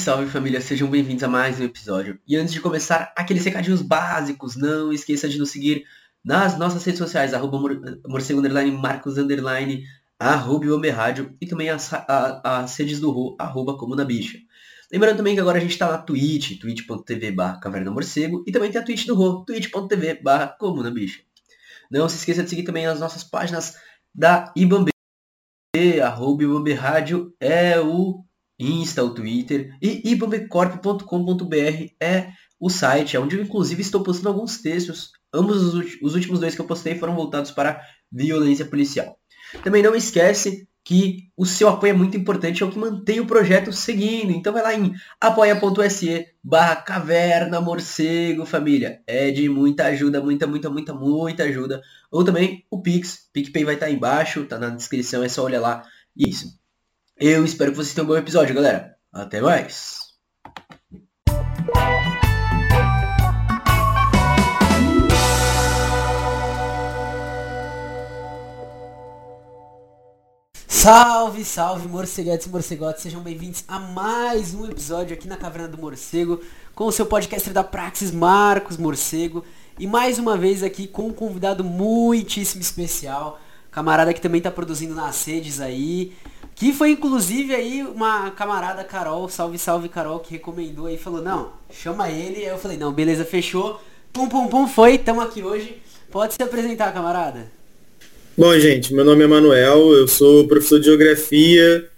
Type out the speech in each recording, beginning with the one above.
Salve, família, sejam bem-vindos a mais um episódio. E antes de começar, aqueles recadinhos básicos, não esqueça de nos seguir nas nossas redes sociais, arroba morcego underline, marcos underline, arroba Omber Rádio e também as, a, as redes do Ru, arroba Comuna Bicha. Lembrando também que agora a gente está na Twitch, twitch.tv barra Caverna Morcego, e também tem a Twitch do Ru, twitch.tv barra Comuna Bicha. Não se esqueça de seguir também as nossas páginas da Ibambe, arroba Ibambe Rádio é o Insta, o Twitter, e ibambecorp.com.br é o site, onde eu inclusive estou postando alguns textos. Ambos os últimos dois que eu postei foram voltados para violência policial. Também não esquece que o seu apoio é muito importante, é o que mantém o projeto seguindo. Então vai lá em apoia.se barra caverna morcego, família. É de muita ajuda, muita, muita, muita, muita ajuda. Ou também o Pix, PicPay vai estar embaixo, tá na descrição, é só olhar lá. E é isso. Eu espero que vocês tenham um bom episódio, galera. Até mais! Salve, salve, morceguetes e morcegotes, sejam bem-vindos a mais um episódio aqui na Caverna do Morcego, com o seu podcaster da Praxis, Marcos Morcego, e mais uma vez aqui com um convidado muitíssimo especial, camarada que também está produzindo nas redes aí, que foi inclusive aí uma camarada Carol, salve, salve Carol, que recomendou aí, falou, não, chama ele, aí eu falei, não, beleza, fechou, pum, pum, pum, foi, tamo aqui hoje, pode se apresentar, camarada. Bom, gente, meu nome é Manuel, eu sou professor de geografia.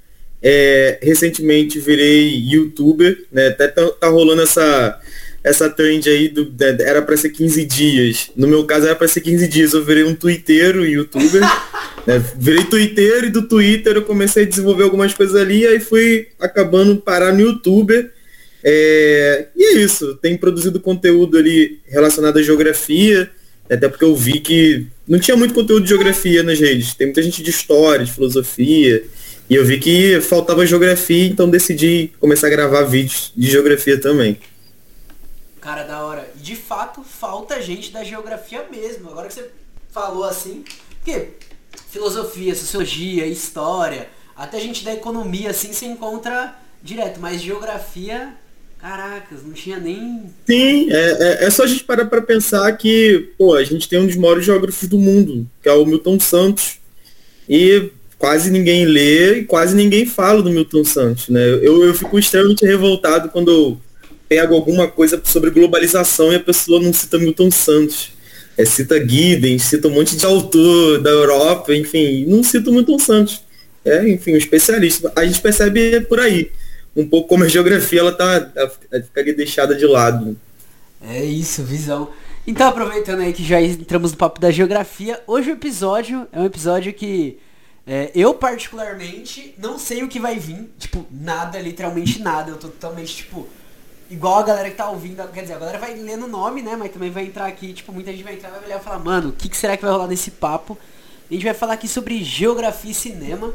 É, recentemente virei youtuber, né? Até tá, tá rolando essa, essa trend aí, do, era para ser 15 dias. No meu caso era para ser 15 dias, eu virei um twitteiro youtuber. né? Virei twitteiro e do Twitter eu comecei a desenvolver algumas coisas ali, aí fui acabando parar no youtuber. É, e é isso, tenho produzido conteúdo ali relacionado à geografia, até porque eu vi que não tinha muito conteúdo de geografia nas redes. Tem muita gente de história, de filosofia. E eu vi que faltava geografia, então decidi começar a gravar vídeos de geografia também. Cara, da hora. De fato, falta gente da geografia mesmo. Agora que você falou assim, porque filosofia, sociologia, história, até gente da economia assim se encontra direto, mas geografia Caracas, não tinha nem. Sim, é, é, é só a gente parar para pensar que, pô, a gente tem um dos maiores geógrafos do mundo, que é o Milton Santos. E quase ninguém lê e quase ninguém fala do Milton Santos, né? Eu, eu fico extremamente revoltado quando eu pego alguma coisa sobre globalização e a pessoa não cita Milton Santos. É, cita Giddens, cita um monte de autor da Europa, enfim, não cita Milton Santos. É, enfim, um especialista. A gente percebe por aí um pouco como a geografia ela tá ela deixada de lado. É isso, visão. Então aproveitando aí que já entramos no papo da geografia, hoje o episódio é um episódio que é, eu particularmente não sei o que vai vir, tipo, nada, literalmente nada. Eu tô totalmente, tipo, igual a galera que tá ouvindo, quer dizer, a galera vai lendo o nome, né? Mas também vai entrar aqui, tipo, muita gente vai entrar vai olhar e falar, mano, o que, que será que vai rolar nesse papo? A gente vai falar aqui sobre geografia e cinema.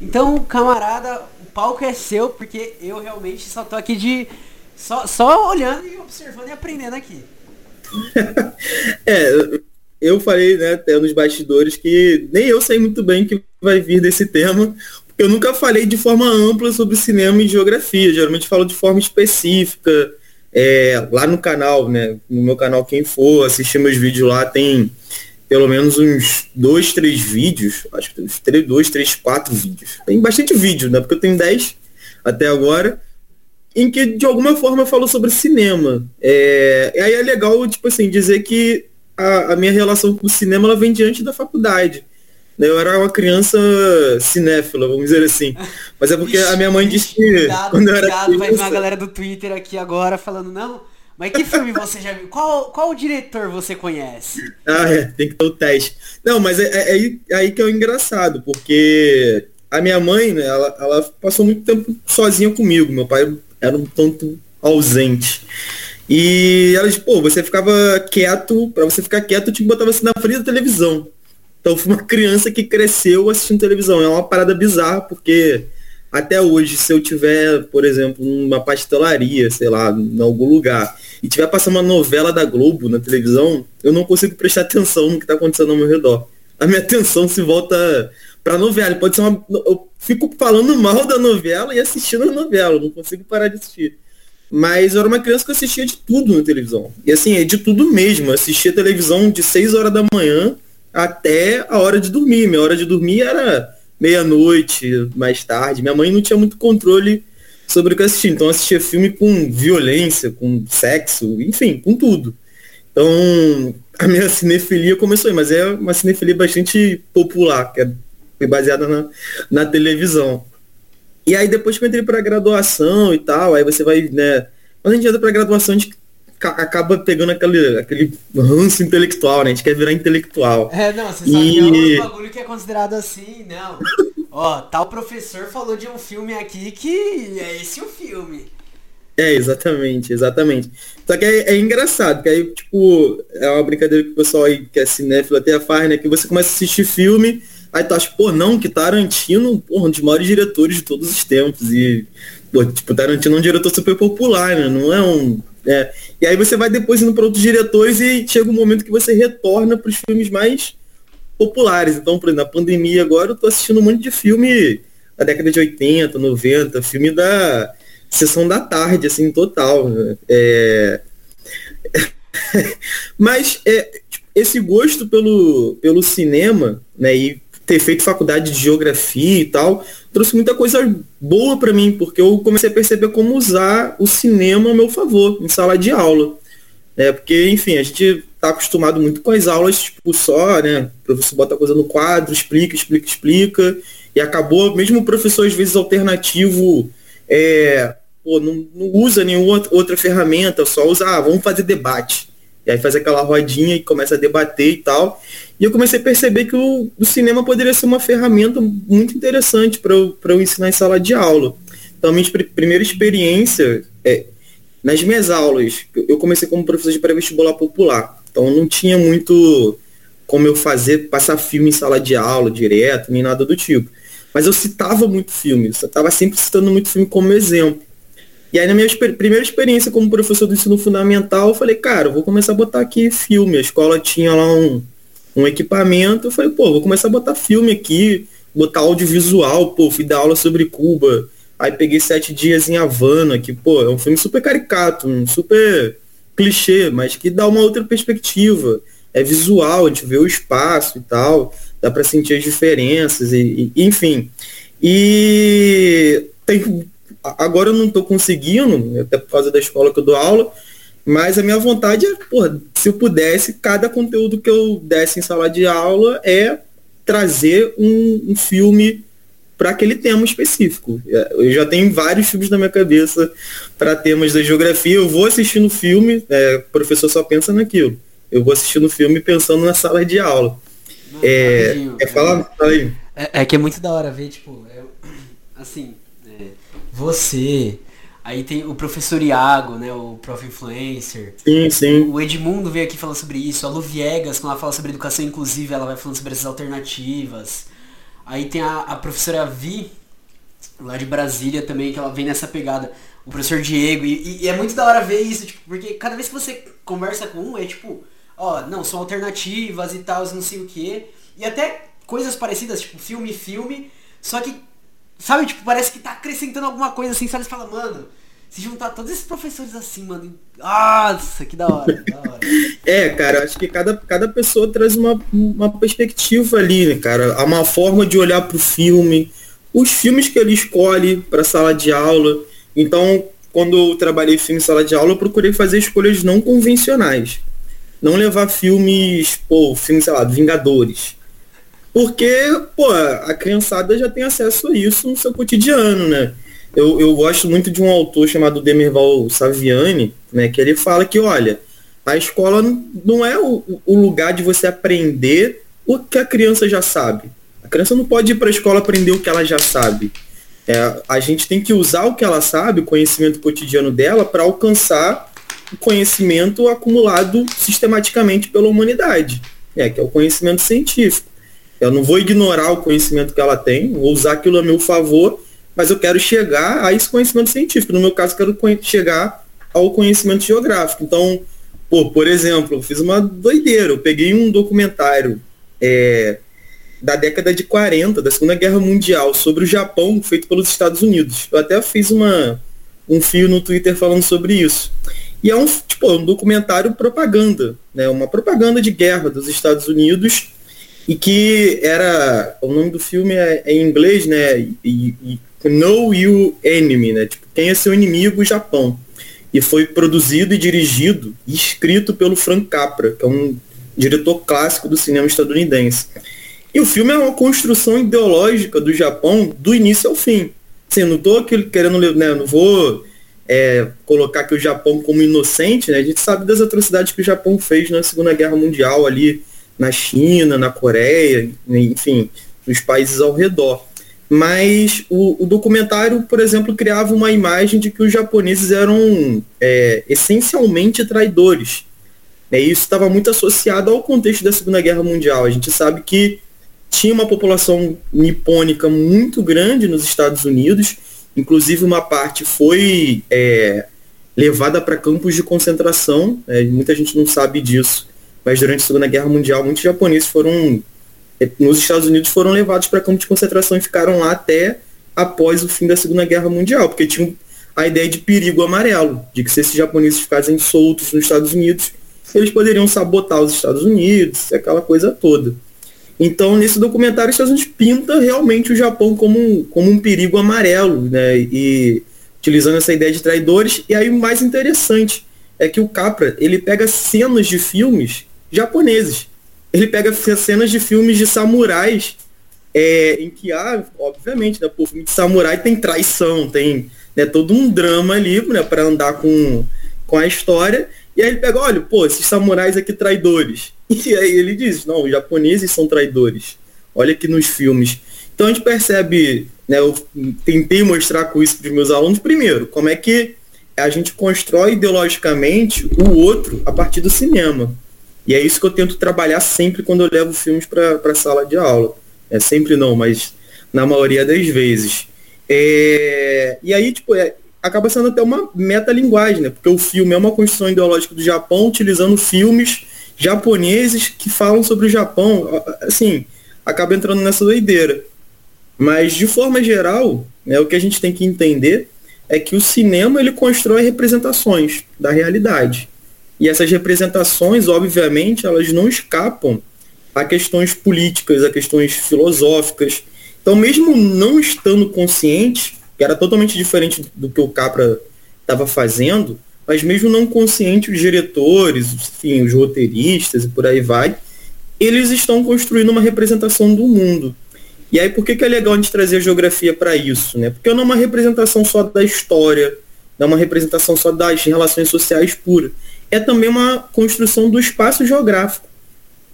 Então, camarada, palco é seu, porque eu realmente só tô aqui de. Só, só olhando e observando e aprendendo aqui. é, eu falei, né, até nos bastidores, que nem eu sei muito bem que vai vir desse tema, eu nunca falei de forma ampla sobre cinema e geografia. Geralmente falo de forma específica. É, lá no canal, né? No meu canal, quem for assistir meus vídeos lá, tem pelo menos uns dois, três vídeos, acho que uns três, dois, três, quatro vídeos. Tem bastante vídeo, né? Porque eu tenho dez até agora, em que de alguma forma eu falo sobre cinema. É, e aí é legal, tipo assim, dizer que a, a, minha relação com o cinema ela vem diante da faculdade. Eu era uma criança cinéfila, vamos dizer assim. Mas é porque Ixi, a minha mãe disse que. Cuidado, quando eu era cuidado, criança... vai vir uma galera do Twitter aqui agora falando, não mas que filme você já viu? Qual, qual diretor você conhece? Ah, é, tem que ter o teste. Não, mas é, é, é aí, é que é o engraçado, porque a minha mãe, né, ela, ela passou muito tempo sozinha comigo. Meu pai era um tanto ausente. E ela disse, pô, você ficava quieto, para você ficar quieto, eu te botava assim na frente da televisão. Então fui uma criança que cresceu assistindo televisão. É uma parada bizarra, porque até hoje, se eu tiver, por exemplo, numa pastelaria, sei lá, em algum lugar, e tiver passando uma novela da Globo na televisão, eu não consigo prestar atenção no que está acontecendo ao meu redor. A minha atenção se volta pra novela. Pode ser uma. Eu fico falando mal da novela e assistindo a novela, não consigo parar de assistir. Mas eu era uma criança que assistia de tudo na televisão. E assim, é de tudo mesmo. Eu assistia televisão de 6 horas da manhã até a hora de dormir. Minha hora de dormir era meia-noite, mais tarde. Minha mãe não tinha muito controle sobre o que eu assistia. Então eu assistia filme com violência, com sexo, enfim, com tudo. Então a minha cinefilia começou aí, mas é uma cinefilia bastante popular, que é baseada na, na televisão. E aí depois que eu entrei pra graduação e tal, aí você vai, né? Quando a gente entra pra graduação, a gente acaba pegando aquele, aquele ranço intelectual, né? A gente quer virar intelectual. É, não, você sabe e... que é um bagulho que é considerado assim, não. Ó, tal professor falou de um filme aqui que é esse o filme. É, exatamente, exatamente. Só que é, é, engraçado, que aí, tipo, é uma brincadeira que o pessoal aí que é cinéfilo até faz, né? Que você começa a assistir filme, aí tu acha, pô, não, que Tarantino, porra, um dos maiores diretores de todos os tempos. E, pô, tipo, Tarantino é um diretor super popular, né? Não é um. É. E aí você vai depois indo para outros diretores e chega um momento que você retorna para os filmes mais populares. Então, por exemplo, na pandemia agora eu tô assistindo um monte de filme da década de 80, 90, filme da sessão da tarde, assim, total. Né? É... Mas é, esse gosto pelo, pelo cinema, né, e ter feito faculdade de geografia e tal, trouxe muita coisa boa para mim, porque eu comecei a perceber como usar o cinema a meu favor, em sala de aula. É, porque, enfim, a gente tá acostumado muito com as aulas, tipo, só, né? O professor bota a coisa no quadro, explica, explica, explica. E acabou, mesmo o professor, às vezes, alternativo, é, pô, não, não usa nenhuma outra ferramenta, só usa, ah, vamos fazer debate. E aí faz aquela rodinha e começa a debater e tal. E eu comecei a perceber que o, o cinema poderia ser uma ferramenta muito interessante para eu, eu ensinar em sala de aula. Então, minha primeira experiência, é, nas minhas aulas, eu comecei como professor de pré-vestibular popular. Então, não tinha muito como eu fazer, passar filme em sala de aula direto, nem nada do tipo. Mas eu citava muito filme, eu estava sempre citando muito filme como exemplo. E aí na minha exper primeira experiência como professor do ensino fundamental, eu falei, cara, eu vou começar a botar aqui filme. A escola tinha lá um, um equipamento, eu falei, pô, vou começar a botar filme aqui, botar audiovisual, pô, fui dar aula sobre Cuba. Aí peguei sete dias em Havana, que, pô, é um filme super caricato, um super clichê, mas que dá uma outra perspectiva. É visual, a gente vê o espaço e tal, dá para sentir as diferenças, e, e enfim. E tem agora eu não estou conseguindo, até por causa da escola que eu dou aula, mas a minha vontade é, porra, se eu pudesse, cada conteúdo que eu desse em sala de aula é trazer um, um filme para aquele tema específico. É, eu já tenho vários filmes na minha cabeça para temas da geografia. Eu vou assistindo o filme, é, o professor só pensa naquilo. Eu vou assistindo o filme pensando na sala de aula. Não, é, é, falar. É, é, que é muito da hora ver, tipo, eu, assim, você. Aí tem o professor Iago, né? O Prof Influencer. Sim, sim. O Edmundo veio aqui falando sobre isso. A Lu Viegas, quando ela fala sobre educação inclusiva, ela vai falando sobre essas alternativas. Aí tem a, a professora Vi, lá de Brasília também, que ela vem nessa pegada. O professor Diego. E, e, é muito da hora ver isso, tipo, porque cada vez que você conversa com um, é tipo, ó, não, são alternativas e tal, não sei o quê. E até coisas parecidas, tipo, filme, filme. Só que Sabe, tipo, parece que tá acrescentando alguma coisa assim, sabe? Você fala, mano, se juntar todos esses professores assim, mano. Nossa, que da hora, da hora. É, cara, acho que cada, cada pessoa traz uma, uma perspectiva ali, né, cara? Há uma forma de olhar pro filme, os filmes que ele escolhe pra sala de aula. Então, quando eu trabalhei filme em sala de aula, eu procurei fazer escolhas não convencionais. Não levar filmes, pô, filmes, sei lá, Vingadores porque, pô, a criançada já tem acesso a isso no seu cotidiano, né? Eu, eu gosto muito de um autor chamado Demerval Saviani, né? Que ele fala que, olha, a escola não é o, o lugar de você aprender o que a criança já sabe. A criança não pode ir para a escola aprender o que ela já sabe. É, a gente tem que usar o que ela sabe, o conhecimento cotidiano dela, para alcançar o conhecimento acumulado sistematicamente pela humanidade, é, que é o conhecimento científico. Eu não vou ignorar o conhecimento que ela tem, vou usar aquilo a meu favor, mas eu quero chegar a esse conhecimento científico. No meu caso, quero chegar ao conhecimento geográfico. Então, pô, por exemplo, eu fiz uma doideira. Eu peguei um documentário é, da década de 40, da Segunda Guerra Mundial, sobre o Japão, feito pelos Estados Unidos. Eu até fiz uma, um fio no Twitter falando sobre isso. E é um, tipo, um documentário propaganda, né? Uma propaganda de guerra dos Estados Unidos e que era o nome do filme é, é em inglês, né? E, e, Know You Enemy, né? Tipo, quem é seu inimigo, o Japão. E foi produzido e dirigido e escrito pelo Frank Capra, que é um diretor clássico do cinema estadunidense. E o filme é uma construção ideológica do Japão do início ao fim. Assim, não tô querendo, né, não vou é, colocar aqui o Japão como inocente, né? A gente sabe das atrocidades que o Japão fez na Segunda Guerra Mundial ali na China, na Coreia, enfim, nos países ao redor. Mas o, o documentário, por exemplo, criava uma imagem de que os japoneses eram é, essencialmente traidores. E isso estava muito associado ao contexto da Segunda Guerra Mundial. A gente sabe que tinha uma população nipônica muito grande nos Estados Unidos, inclusive uma parte foi é, levada para campos de concentração, é, muita gente não sabe disso, mas durante a Segunda Guerra Mundial muitos japoneses foram, é, nos Estados Unidos, foram levados para campos de concentração e ficaram lá até após o fim da Segunda Guerra Mundial, porque tinham a ideia de perigo amarelo, de que se esses japoneses ficassem soltos nos Estados Unidos, eles poderiam sabotar os Estados Unidos, aquela coisa toda. Então, nesse documentário, os Estados Unidos pinta realmente o Japão como, como um perigo amarelo, né? E utilizando essa ideia de traidores. E aí o mais interessante é que o Capra, ele pega cenas de filmes japoneses. Ele pega cenas de filmes de samurais, é, em que há, obviamente, né, por filme de samurai tem traição, tem né, todo um drama ali né, para andar com, com a história. E aí ele pega, olha, pô, esses samurais aqui traidores. E aí ele diz, não, os japoneses são traidores. Olha aqui nos filmes. Então a gente percebe, né, eu tentei mostrar com isso para os meus alunos, primeiro, como é que a gente constrói ideologicamente o outro a partir do cinema. E é isso que eu tento trabalhar sempre quando eu levo filmes para a sala de aula. É sempre não, mas na maioria das vezes. É... E aí, tipo, é... acaba sendo até uma metalinguagem, né? Porque o filme é uma construção ideológica do Japão, utilizando filmes japoneses que falam sobre o Japão. Assim, acaba entrando nessa doideira. Mas, de forma geral, né, o que a gente tem que entender é que o cinema ele constrói representações da realidade. E essas representações, obviamente, elas não escapam a questões políticas, a questões filosóficas. Então, mesmo não estando consciente, que era totalmente diferente do que o Capra estava fazendo, mas mesmo não consciente, os diretores, enfim, os roteiristas e por aí vai, eles estão construindo uma representação do mundo. E aí, por que, que é legal a gente trazer a geografia para isso? Né? Porque não é uma representação só da história, não é uma representação só das relações sociais puras é também uma construção do espaço geográfico.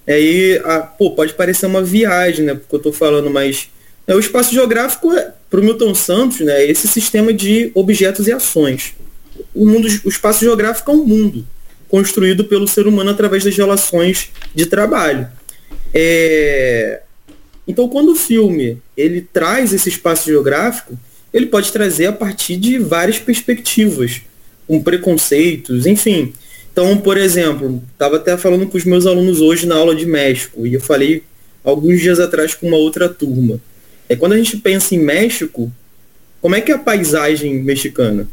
Aí, a, pô, pode parecer uma viagem, né? Porque eu estou falando, mas é, o espaço geográfico, é, para o Milton Santos, né, é esse sistema de objetos e ações. O, mundo, o espaço geográfico é um mundo construído pelo ser humano através das relações de trabalho. É... Então, quando o filme ele traz esse espaço geográfico, ele pode trazer a partir de várias perspectivas, com preconceitos, enfim. Então, por exemplo, estava até falando com os meus alunos hoje na aula de México, e eu falei alguns dias atrás com uma outra turma. É quando a gente pensa em México, como é que é a paisagem mexicana?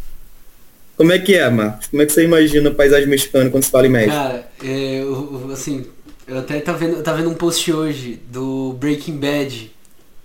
Como é que é, Marcos? Como é que você imagina a paisagem mexicana quando se fala em México? Cara, é, eu, assim, eu até tava vendo, eu tava vendo um post hoje do Breaking Bad.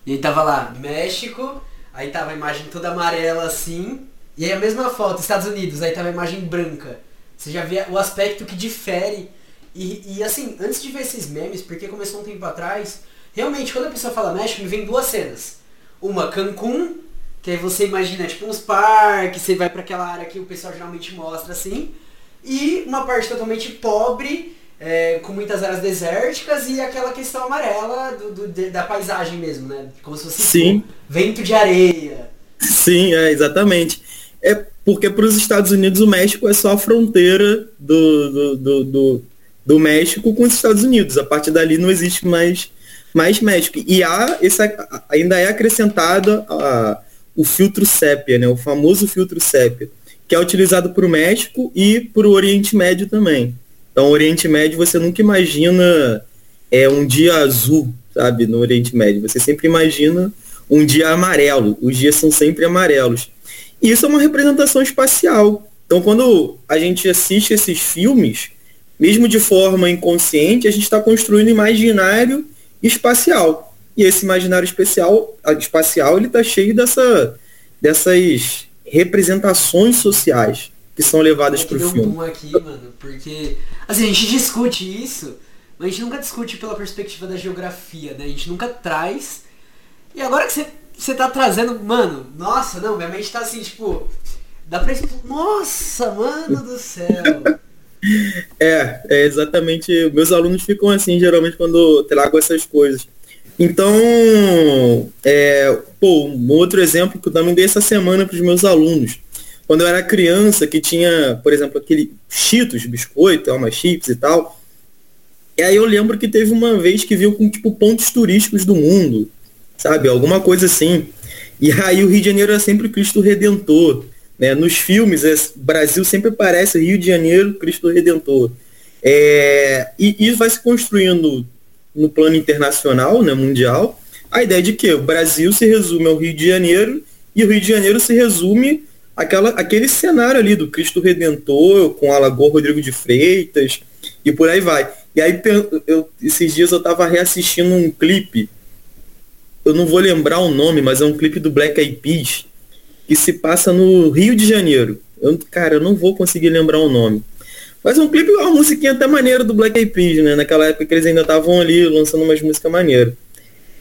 E aí tava lá, México, aí tava a imagem toda amarela assim, e aí a mesma foto, Estados Unidos, aí tava a imagem branca. Você já vê o aspecto que difere. E, e assim, antes de ver esses memes, porque começou um tempo atrás, realmente quando a pessoa fala México, me vem duas cenas. Uma, Cancún, que aí você imagina tipo uns parques, você vai para aquela área que o pessoal geralmente mostra assim. E uma parte totalmente pobre, é, com muitas áreas desérticas e aquela questão amarela do, do da paisagem mesmo, né? Como se fosse Sim. Tipo, vento de areia. Sim, é, exatamente. É porque para os Estados Unidos o México é só a fronteira do, do, do, do, do México com os Estados Unidos. A partir dali não existe mais, mais México. E há essa, ainda é acrescentado a, o filtro sépia, né? o famoso filtro sépia, que é utilizado para o México e para o Oriente Médio também. Então, Oriente Médio você nunca imagina é, um dia azul, sabe, no Oriente Médio. Você sempre imagina um dia amarelo. Os dias são sempre amarelos. Isso é uma representação espacial. Então, quando a gente assiste esses filmes, mesmo de forma inconsciente, a gente está construindo imaginário espacial. E esse imaginário especial, espacial ele está cheio dessa, dessas representações sociais que são levadas para o filme. Um aqui, mano, porque assim, a gente discute isso, mas a gente nunca discute pela perspectiva da geografia, né? A gente nunca traz. E agora que você, você tá trazendo, mano, nossa, não, minha mente tá assim, tipo, dá pra Nossa, mano do céu! É, é exatamente. Meus alunos ficam assim, geralmente, quando trago essas coisas. Então, é, pô, um outro exemplo que eu também dei essa semana para os meus alunos. Quando eu era criança, que tinha, por exemplo, aquele Cheetos, biscoito, alma chips e tal. E aí eu lembro que teve uma vez que viu com, tipo, pontos turísticos do mundo, sabe? Alguma coisa assim. E aí o Rio de Janeiro é sempre Cristo Redentor. Né? Nos filmes, é, Brasil sempre parece Rio de Janeiro, Cristo Redentor. É, e isso vai se construindo no plano internacional, né, mundial, a ideia de que o Brasil se resume ao Rio de Janeiro e o Rio de Janeiro se resume àquela, àquele cenário ali do Cristo Redentor, com a Lagoa Rodrigo de Freitas e por aí vai. E aí eu, esses dias eu estava reassistindo um clipe, eu não vou lembrar o nome, mas é um clipe do Black Eyed Peas, que se passa no Rio de Janeiro. Eu, cara, eu não vou conseguir lembrar o nome. Mas um clipe, uma musiquinha até maneira do Black Eyed Peas, né? Naquela época que eles ainda estavam ali lançando umas músicas maneiras.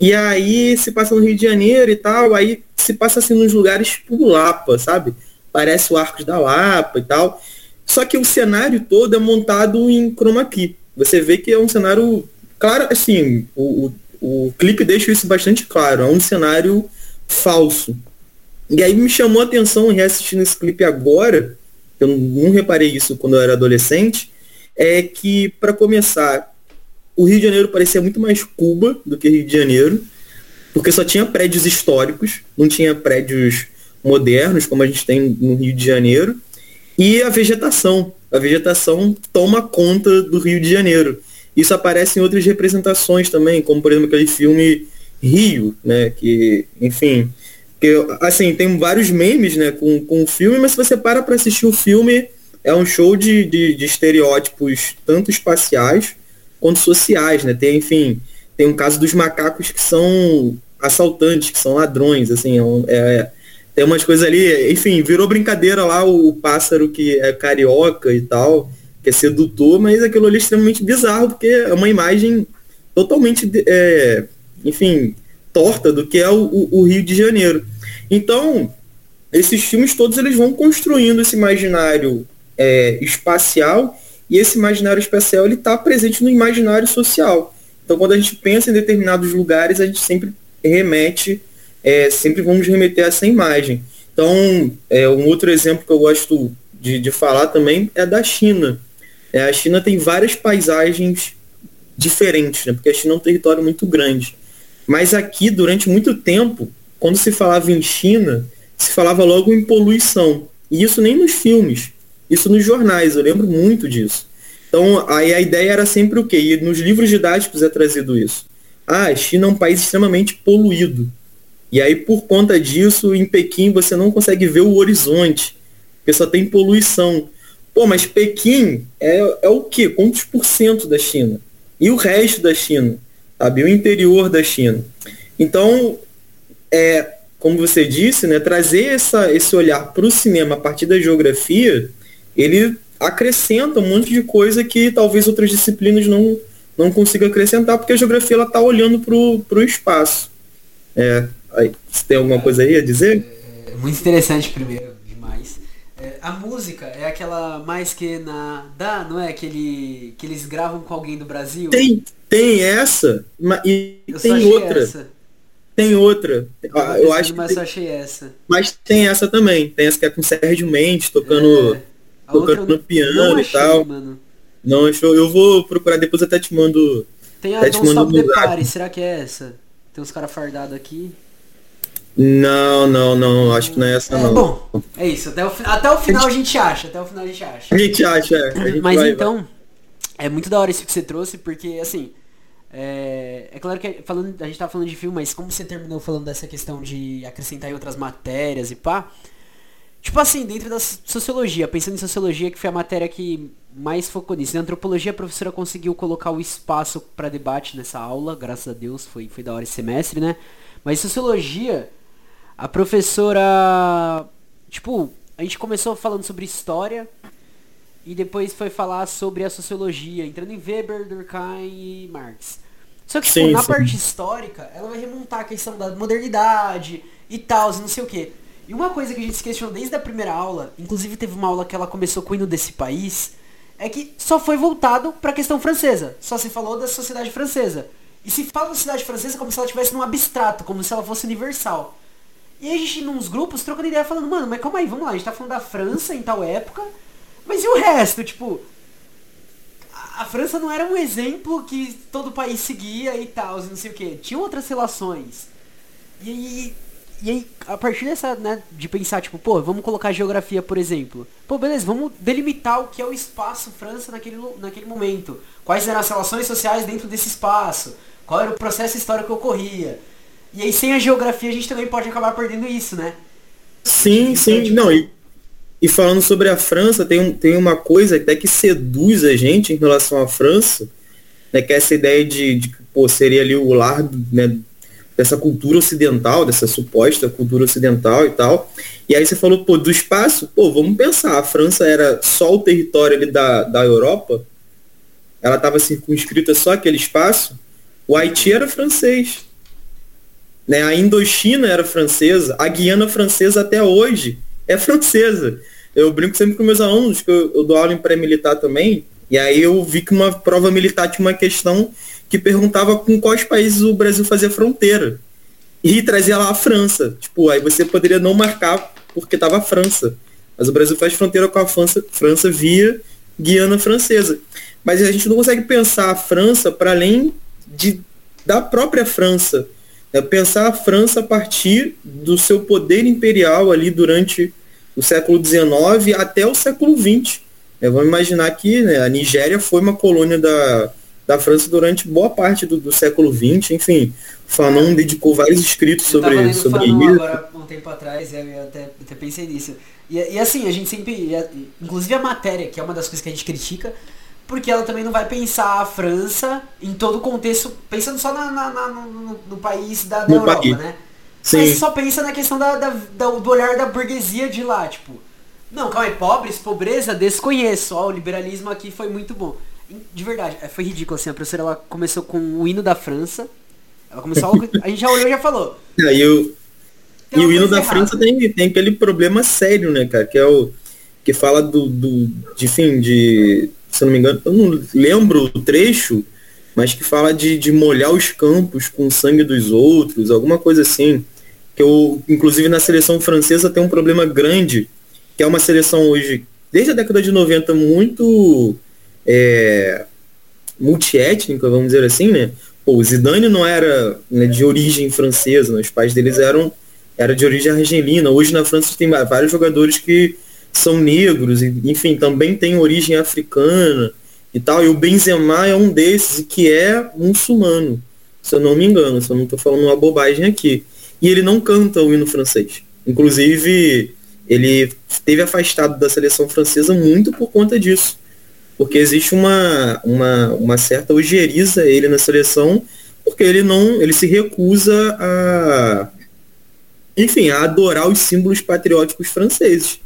E aí se passa no Rio de Janeiro e tal, aí se passa assim nos lugares tipo Lapa, sabe? Parece o Arcos da Lapa e tal. Só que o cenário todo é montado em chroma key. Você vê que é um cenário, claro, assim, o, o, o clipe deixa isso bastante claro, é um cenário falso. E aí me chamou a atenção reassistindo esse clipe agora, eu não reparei isso quando eu era adolescente, é que, para começar, o Rio de Janeiro parecia muito mais Cuba do que Rio de Janeiro, porque só tinha prédios históricos, não tinha prédios modernos, como a gente tem no Rio de Janeiro, e a vegetação. A vegetação toma conta do Rio de Janeiro. Isso aparece em outras representações também, como por exemplo aquele filme Rio, né? Que, enfim, porque, assim, tem vários memes, né, com, com o filme, mas se você para para assistir o filme, é um show de, de, de, estereótipos tanto espaciais quanto sociais, né? Tem, enfim, tem um caso dos macacos que são assaltantes, que são ladrões, assim, é, é, tem umas coisas ali, enfim, virou brincadeira lá o, o pássaro que é carioca e tal, que é sedutor, mas aquilo ali é extremamente bizarro, porque é uma imagem totalmente, é, enfim, torta do que é o, o, Rio de Janeiro. Então, esses filmes todos eles vão construindo esse imaginário é, espacial e esse imaginário espacial ele está presente no imaginário social. Então, quando a gente pensa em determinados lugares, a gente sempre remete, é, sempre vamos remeter a essa imagem. Então, é, um outro exemplo que eu gosto de, de falar também é da China. É, a China tem várias paisagens diferentes, né, porque a China é um território muito grande. Mas aqui, durante muito tempo, quando se falava em China, se falava logo em poluição. E isso nem nos filmes, isso nos jornais, eu lembro muito disso. Então, aí a ideia era sempre o quê? E nos livros didáticos é trazido isso. Ah, a China é um país extremamente poluído. E aí, por conta disso, em Pequim você não consegue ver o horizonte, porque só tem poluição. Pô, mas Pequim é, é o quê? Quantos por cento da China? E o resto da China? sabe? O interior da China. Então, é, como você disse, né, trazer essa, esse olhar para o cinema a partir da geografia, ele acrescenta um monte de coisa que talvez outras disciplinas não, não consigam acrescentar, porque a geografia está olhando para o espaço. É, aí, você tem alguma coisa aí a dizer? É, é muito interessante primeiro. É, a música é aquela mais que na. Dá, não é? Que, ele, que eles gravam com alguém do Brasil? Tem, tem essa e eu tem outra. Essa. Tem outra. Eu, ah, eu acho mas que tem, achei essa. Mas tem essa também. Tem essa que é com Sérgio Mendes tocando, é. tocando no piano achei, e tal. Mano. Não achou. Eu vou procurar depois até te mando. Tem a Don't Stop the Party, será que é essa? Tem uns caras fardados aqui. Não, não, não, acho que não é essa é, não. Bom, é isso, até o, até o final a gente, acha, até o final a gente acha. A gente acha, é. Gente Mas vai, então, vai. é muito da hora isso que você trouxe, porque assim, É, é claro que falando, a gente tá falando de filme, mas como você terminou falando dessa questão de acrescentar em outras matérias e pá. Tipo assim, dentro da sociologia, pensando em sociologia, que foi a matéria que mais focou nisso. Na antropologia, a professora conseguiu colocar o espaço para debate nessa aula, graças a Deus, foi, foi da hora esse semestre, né? Mas sociologia, a professora. Tipo, a gente começou falando sobre história e depois foi falar sobre a sociologia, entrando em Weber, Durkheim e Marx. Só que, tipo, sim, na sim. parte histórica, ela vai remontar a questão da modernidade e tal, não sei o que. E uma coisa que a gente se questionou desde a primeira aula, inclusive teve uma aula que ela começou com o hino desse país, é que só foi voltado para a questão francesa. Só se falou da sociedade francesa. E se fala da sociedade francesa como se ela tivesse num abstrato, como se ela fosse universal. E a gente, nos grupos, trocando ideia, falando, mano, mas calma aí, vamos lá, a gente tá falando da França em tal época, mas e o resto? Tipo, a, França não era um exemplo que todo país seguia e tal, não sei o que. Tinha outras relações. E aí, e aí, a partir dessa, né, de pensar, tipo, pô, vamos colocar geografia, por exemplo. Pô, beleza, vamos delimitar o que é o espaço França naquele, naquele momento. Quais eram as relações sociais dentro desse espaço? Qual era o processo histórico que ocorria? E aí, sem a geografia, a gente também pode acabar perdendo isso, né? Sim, sim. Tipo... Não, e, e falando sobre a França, tem, um, tem uma coisa até que seduz a gente em relação à França, né, que é essa ideia de, de pô, seria ali o lar né, dessa cultura ocidental, dessa suposta cultura ocidental e tal. E aí você falou, pô, do espaço, pô, vamos pensar, a França era só o território ali da, da Europa, ela estava circunscrita só aquele espaço, o Haiti era francês. Né? A Indochina era francesa, a Guiana francesa até hoje é francesa. Eu brinco sempre com meus alunos, que eu, eu dou aula em pré-militar também, e aí eu vi que uma prova militar tinha uma questão que perguntava com quais países o Brasil fazia fronteira. E trazia lá a França. Tipo, aí você poderia não marcar porque tava a França. Mas o Brasil faz fronteira com a França, França via Guiana Francesa. Mas a gente não consegue pensar a França para além de, da própria França. É pensar a França a partir do seu poder imperial ali durante o século XIX até o século XX. É, vamos imaginar que né, a Nigéria foi uma colônia da, da França durante boa parte do, do século XX, enfim. Fanon dedicou vários escritos sobre, sobre isso. agora um tempo atrás, eu até, até pensei nisso. E, e, assim, a gente sempre. Inclusive a matéria, que é uma das coisas que a gente critica, porque ela também não vai pensar a França em todo o contexto, pensando só na, na, na no, no, país da, da Europa, país. né? Sim. Mas só pensa na questão da, da, da, do olhar da burguesia de lá, tipo. Não, calma aí, pobres, pobreza, desconheço. Ó, o liberalismo aqui foi muito bom. De verdade, é, foi ridículo assim. A professora ela começou com o hino da França. Ela começou a, a gente já olhou e já falou. É, e o, e o hino da errada. França tem, tem aquele problema sério, né, cara? Que é o. Que fala do. do de, enfim, de. Se não me engano, eu não lembro o trecho, mas que fala de, de molhar os campos com o sangue dos outros, alguma coisa assim. Que eu, inclusive na seleção francesa tem um problema grande, que é uma seleção hoje, desde a década de 90, muito é, multiétnica, vamos dizer assim, né? Pô, o Zidane não era né, de origem francesa, né? os pais deles eram era de origem argelina. Hoje na França tem vários jogadores que são negros, e, enfim, também tem origem africana e tal. E o Benzema é um desses que é muçulmano, se eu não me engano, se eu não estou falando uma bobagem aqui. E ele não canta o hino francês. Inclusive, ele esteve afastado da seleção francesa muito por conta disso porque existe uma, uma, uma certa ojeriza ele na seleção, porque ele não, ele se recusa a, enfim, a adorar os símbolos patrióticos franceses,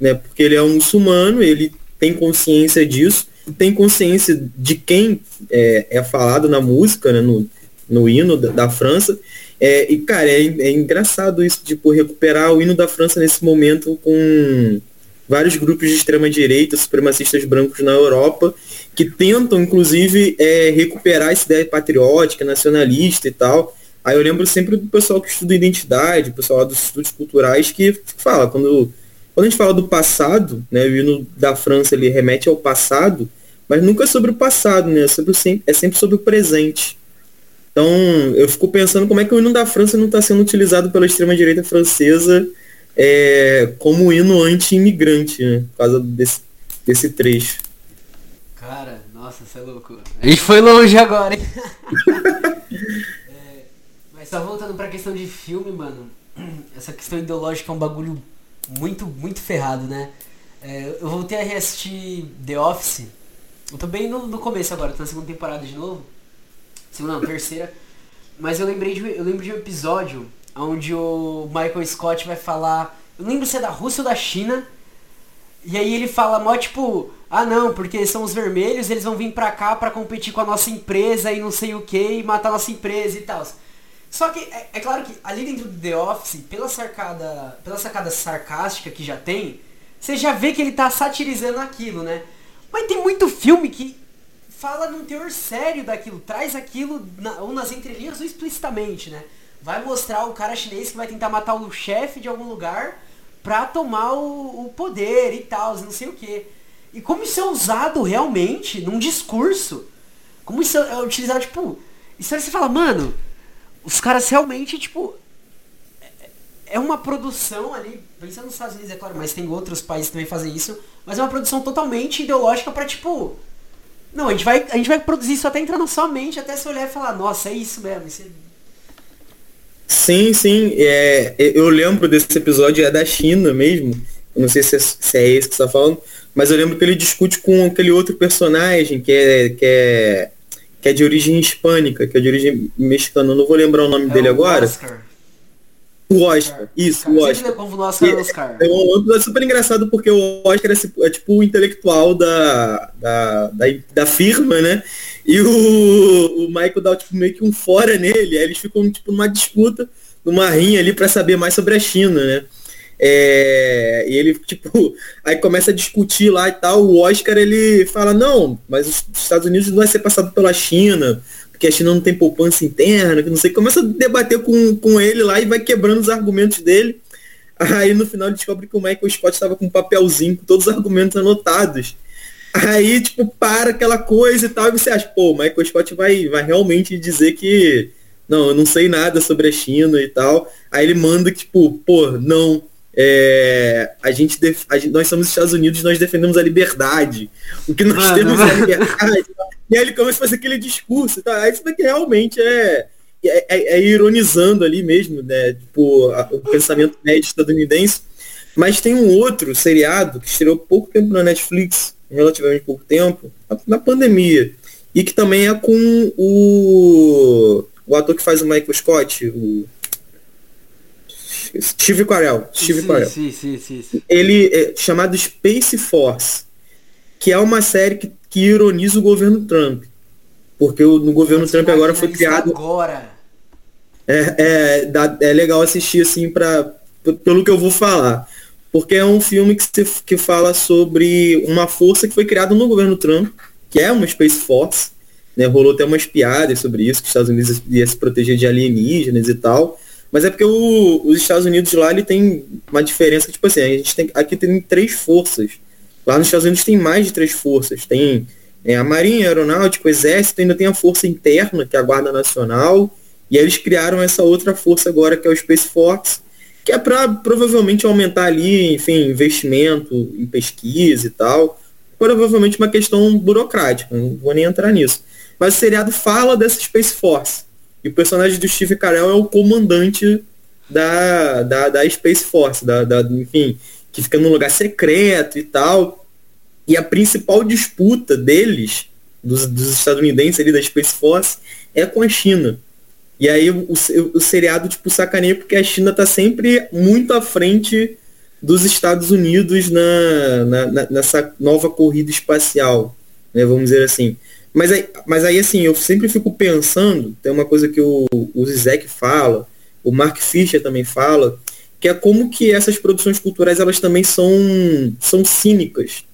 né? Porque ele é um muçulmano, ele tem consciência disso, tem consciência de quem é, é falado na música, né? no, no hino da, da França. É, e, cara, é, é engraçado isso, tipo, recuperar o hino da França nesse momento com vários grupos de extrema-direita, supremacistas brancos na Europa, que tentam, inclusive, é, recuperar essa ideia patriótica, nacionalista e tal. Aí eu lembro sempre do pessoal que estuda identidade, o pessoal dos estudos culturais, que fala, quando, quando a gente fala do passado, né, o hino da França ele remete ao passado, mas nunca é sobre o passado, né, é, sobre o, é sempre sobre o presente. Então, eu fico pensando como é que o hino da França não está sendo utilizado pela extrema-direita francesa é, como hino anti-imigrante, né? Por causa desse, desse trecho. Cara, Nossa, você é louco. A gente foi longe agora, hein? é, mas só voltando pra questão de filme, mano. Essa questão ideológica é um bagulho muito, muito ferrado, né? É, eu voltei a reassistir The Office. Eu tô bem no, no começo agora, tô na segunda temporada de novo. Segunda, não, terceira. Mas eu lembrei de, eu lembro de um episódio onde o Michael Scott vai falar. Eu lembro se é da Rússia ou da China. E aí ele fala mó tipo, ah não, porque são os vermelhos, eles vão vir pra cá pra competir com a nossa empresa e não sei o que, e matar a nossa empresa e tal. Só que é, é, claro que ali dentro do The Office, pela sacada, pela sacada sarcástica que já tem, você já vê que ele tá satirizando aquilo, né? Mas tem muito filme que fala num teor sério daquilo, traz aquilo na, ou nas entrelinhas ou explicitamente, né? Vai mostrar o cara chinês que vai tentar matar o chefe de algum lugar pra tomar o, o poder e tal, não sei o que. E como isso é usado realmente num discurso. Como isso é utilizado, tipo. Isso aí você fala, mano, os caras realmente, tipo. É, é uma produção ali, pensando nos Estados Unidos, é claro, mas tem outros países que também fazem isso, mas é uma produção totalmente ideológica para tipo. Não, a gente, vai, a gente vai produzir isso até entrar na sua mente, até você olhar e falar, nossa, é isso mesmo. Isso é Sim, sim. É, eu lembro desse episódio, é da China mesmo. Eu não sei se é, se é esse que você está falando, mas eu lembro que ele discute com aquele outro personagem que é, que é, que é de origem hispânica, que é de origem mexicana. Eu não vou lembrar o nome é dele o agora. Oscar. O Oscar, isso, o Oscar. É, Oscar. É um episódio super engraçado porque o Oscar é, é tipo o intelectual da, da, da, da firma, né? E o, o Michael dá tipo, meio que um fora nele, aí eles ficam tipo numa disputa, numa rinha ali para saber mais sobre a China, né? É, e ele, tipo, aí começa a discutir lá e tal, o Oscar ele fala, não, mas os Estados Unidos não vai ser passado pela China, porque a China não tem poupança interna, que não sei, começa a debater com, com ele lá e vai quebrando os argumentos dele. Aí no final ele descobre que o Michael Scott estava com um papelzinho com todos os argumentos anotados. Aí, tipo, para aquela coisa e tal, e você acha, pô, o Michael Scott vai, vai realmente dizer que, não, eu não sei nada sobre a China e tal. Aí ele manda, tipo, pô, não, é, a, gente def, a gente, nós somos Estados Unidos, nós defendemos a liberdade. O que nós ah, temos não. é a liberdade. e aí ele começa a fazer aquele discurso. Tá? Vê que realmente é, é, é, é ironizando ali mesmo, né? Tipo, a, o pensamento médio estadunidense. Mas tem um outro seriado que estreou pouco tempo na Netflix, relativamente pouco tempo, na pandemia. E que também é com o, o ator que faz o Michael Scott, o Steve Carell. Steve sim, Carell. Sim, sim, sim, Ele é chamado Space Force, que é uma série que, que ironiza o governo Trump. Porque o, no governo Trump agora foi criado. Agora. É, é, dá, é legal assistir assim para pelo que eu vou falar porque é um filme que, se, que fala sobre uma força que foi criada no governo Trump, que é uma Space Force, né? rolou até umas piadas sobre isso, que os Estados Unidos ia se proteger de alienígenas e tal, mas é porque o, os Estados Unidos lá ele tem uma diferença, tipo assim, a gente tem, aqui tem três forças, lá nos Estados Unidos tem mais de três forças, tem é, a Marinha, a Aeronáutica, o Exército, ainda tem a Força Interna, que é a Guarda Nacional, e aí eles criaram essa outra força agora, que é o Space Force, que é para provavelmente aumentar ali, enfim, investimento em pesquisa e tal. Provavelmente uma questão burocrática, não vou nem entrar nisso. Mas o seriado fala dessa Space Force. E o personagem do Steve Carell é o comandante da, da, da Space Force, da, da, enfim, que fica num lugar secreto e tal. E a principal disputa deles, dos, dos estadunidenses ali da Space Force, é com a China. E aí o, o, o seriado, tipo, sacaneia porque a China tá sempre muito à frente dos Estados Unidos na, na, na, nessa nova corrida espacial, né, vamos dizer assim. Mas aí, mas aí, assim, eu sempre fico pensando, tem uma coisa que o, o Zizek fala, o Mark Fisher também fala, que é como que essas produções culturais, elas também são, são cínicas.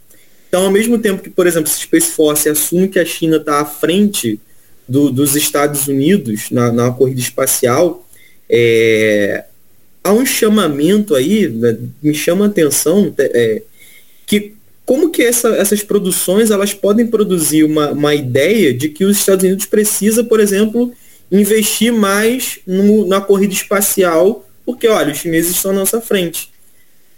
Então, ao mesmo tempo que, por exemplo, Space Force assume que a China está à frente do, dos Estados Unidos na, na corrida espacial, é, há um chamamento aí, né, me chama a atenção, é, que como que essa, essas produções elas podem produzir uma, uma ideia de que os Estados Unidos precisa, por exemplo, investir mais no, na corrida espacial, porque olha, os chineses estão na nossa frente.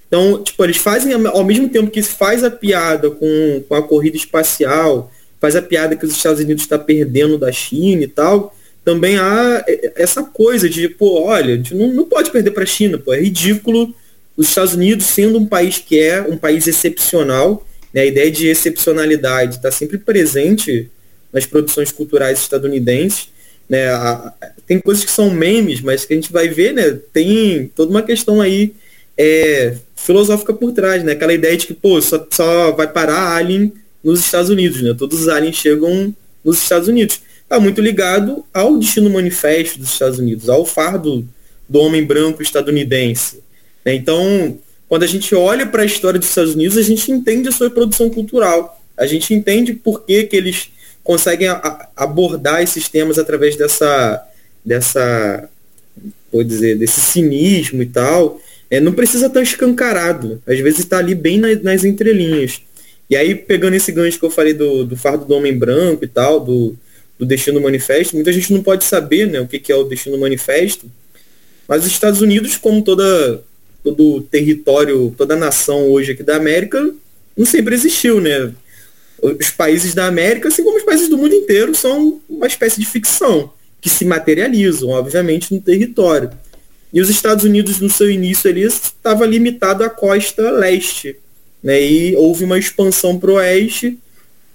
Então, tipo, eles fazem, ao mesmo tempo que faz a piada com, com a corrida espacial, faz a piada que os Estados Unidos está perdendo da China e tal, também há essa coisa de, pô, olha, a gente não, não pode perder para a China, pô, é ridículo os Estados Unidos sendo um país que é um país excepcional, né, a ideia de excepcionalidade está sempre presente nas produções culturais estadunidenses, né, a, tem coisas que são memes, mas que a gente vai ver, né, tem toda uma questão aí é, filosófica por trás, né, aquela ideia de que, pô, só, só vai parar Alien nos Estados Unidos, né, todos os aliens chegam nos Estados Unidos está muito ligado ao destino manifesto dos Estados Unidos, ao fardo do homem branco estadunidense. Né? Então, quando a gente olha para a história dos Estados Unidos, a gente entende a sua produção cultural, a gente entende por que, que eles conseguem a, abordar esses temas através dessa, dessa, vou dizer, desse cinismo e tal. É, não precisa estar escancarado, às vezes está ali bem nas, nas entrelinhas. E aí, pegando esse gancho que eu falei do, do fardo do homem branco e tal, do, do Destino Manifesto. Muita gente não pode saber né, o que, que é o Destino Manifesto, mas os Estados Unidos, como toda, todo território, toda nação hoje aqui da América, não sempre existiu, né? Os países da América, assim como os países do mundo inteiro, são uma espécie de ficção, que se materializam, obviamente, no território. E os Estados Unidos, no seu início, estava limitado à costa leste. Né? E houve uma expansão para o oeste,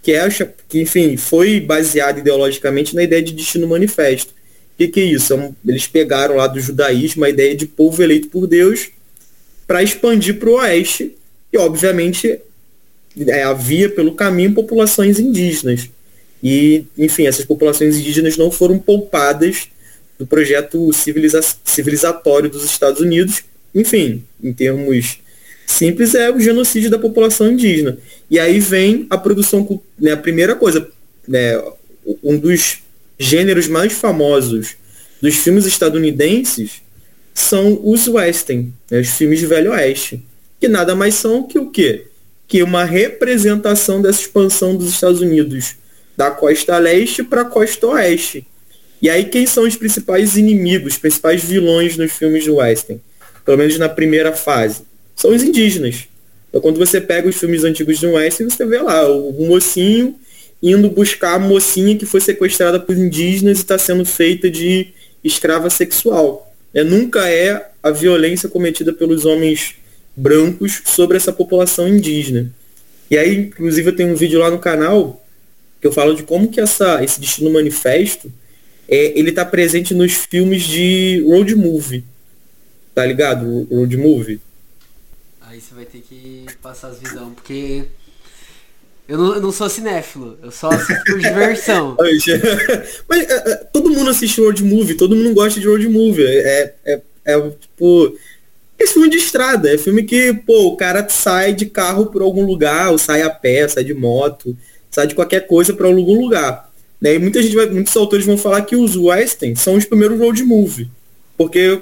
que, é, que, enfim, foi baseado ideologicamente na ideia de destino manifesto. O que, que é isso? É eles pegaram lá do judaísmo a ideia de povo eleito por Deus para expandir para o oeste e, obviamente, é, havia pelo caminho populações indígenas. E, enfim, essas populações indígenas não foram poupadas do projeto civiliza civilizatório dos Estados Unidos, enfim, em termos simples, é o genocídio da população indígena. E aí vem a produção, né, a primeira coisa, né, um dos gêneros mais famosos dos filmes estadunidenses são os western, né, os filmes de velho oeste, que nada mais são que o quê? Que uma representação dessa expansão dos Estados Unidos da costa leste para a costa oeste. E aí quem são os principais inimigos, os principais vilões nos filmes de western? Pelo menos na primeira fase são os indígenas. Então, quando você pega os filmes antigos de West, você vê lá o mocinho indo buscar a mocinha que foi sequestrada por indígenas e está sendo feita de escrava sexual. É, nunca é a violência cometida pelos homens brancos sobre essa população indígena. E aí, inclusive, eu tenho um vídeo lá no canal que eu falo de como que essa, esse destino manifesto é, ele está presente nos filmes de road movie. Tá ligado? Road movie. Aí você vai ter que passar as visão, porque eu não, eu não sou cinéfilo, eu só assisto por diversão. Mas é, é, todo mundo assiste road movie, todo mundo gosta de road movie. É, é, é tipo. Esse filme de estrada, é filme que, pô, o cara sai de carro por algum lugar, ou sai a pé, sai de moto, sai de qualquer coisa para algum lugar. Né? E muita gente vai, muitos autores vão falar que os western são os primeiros road movie. Porque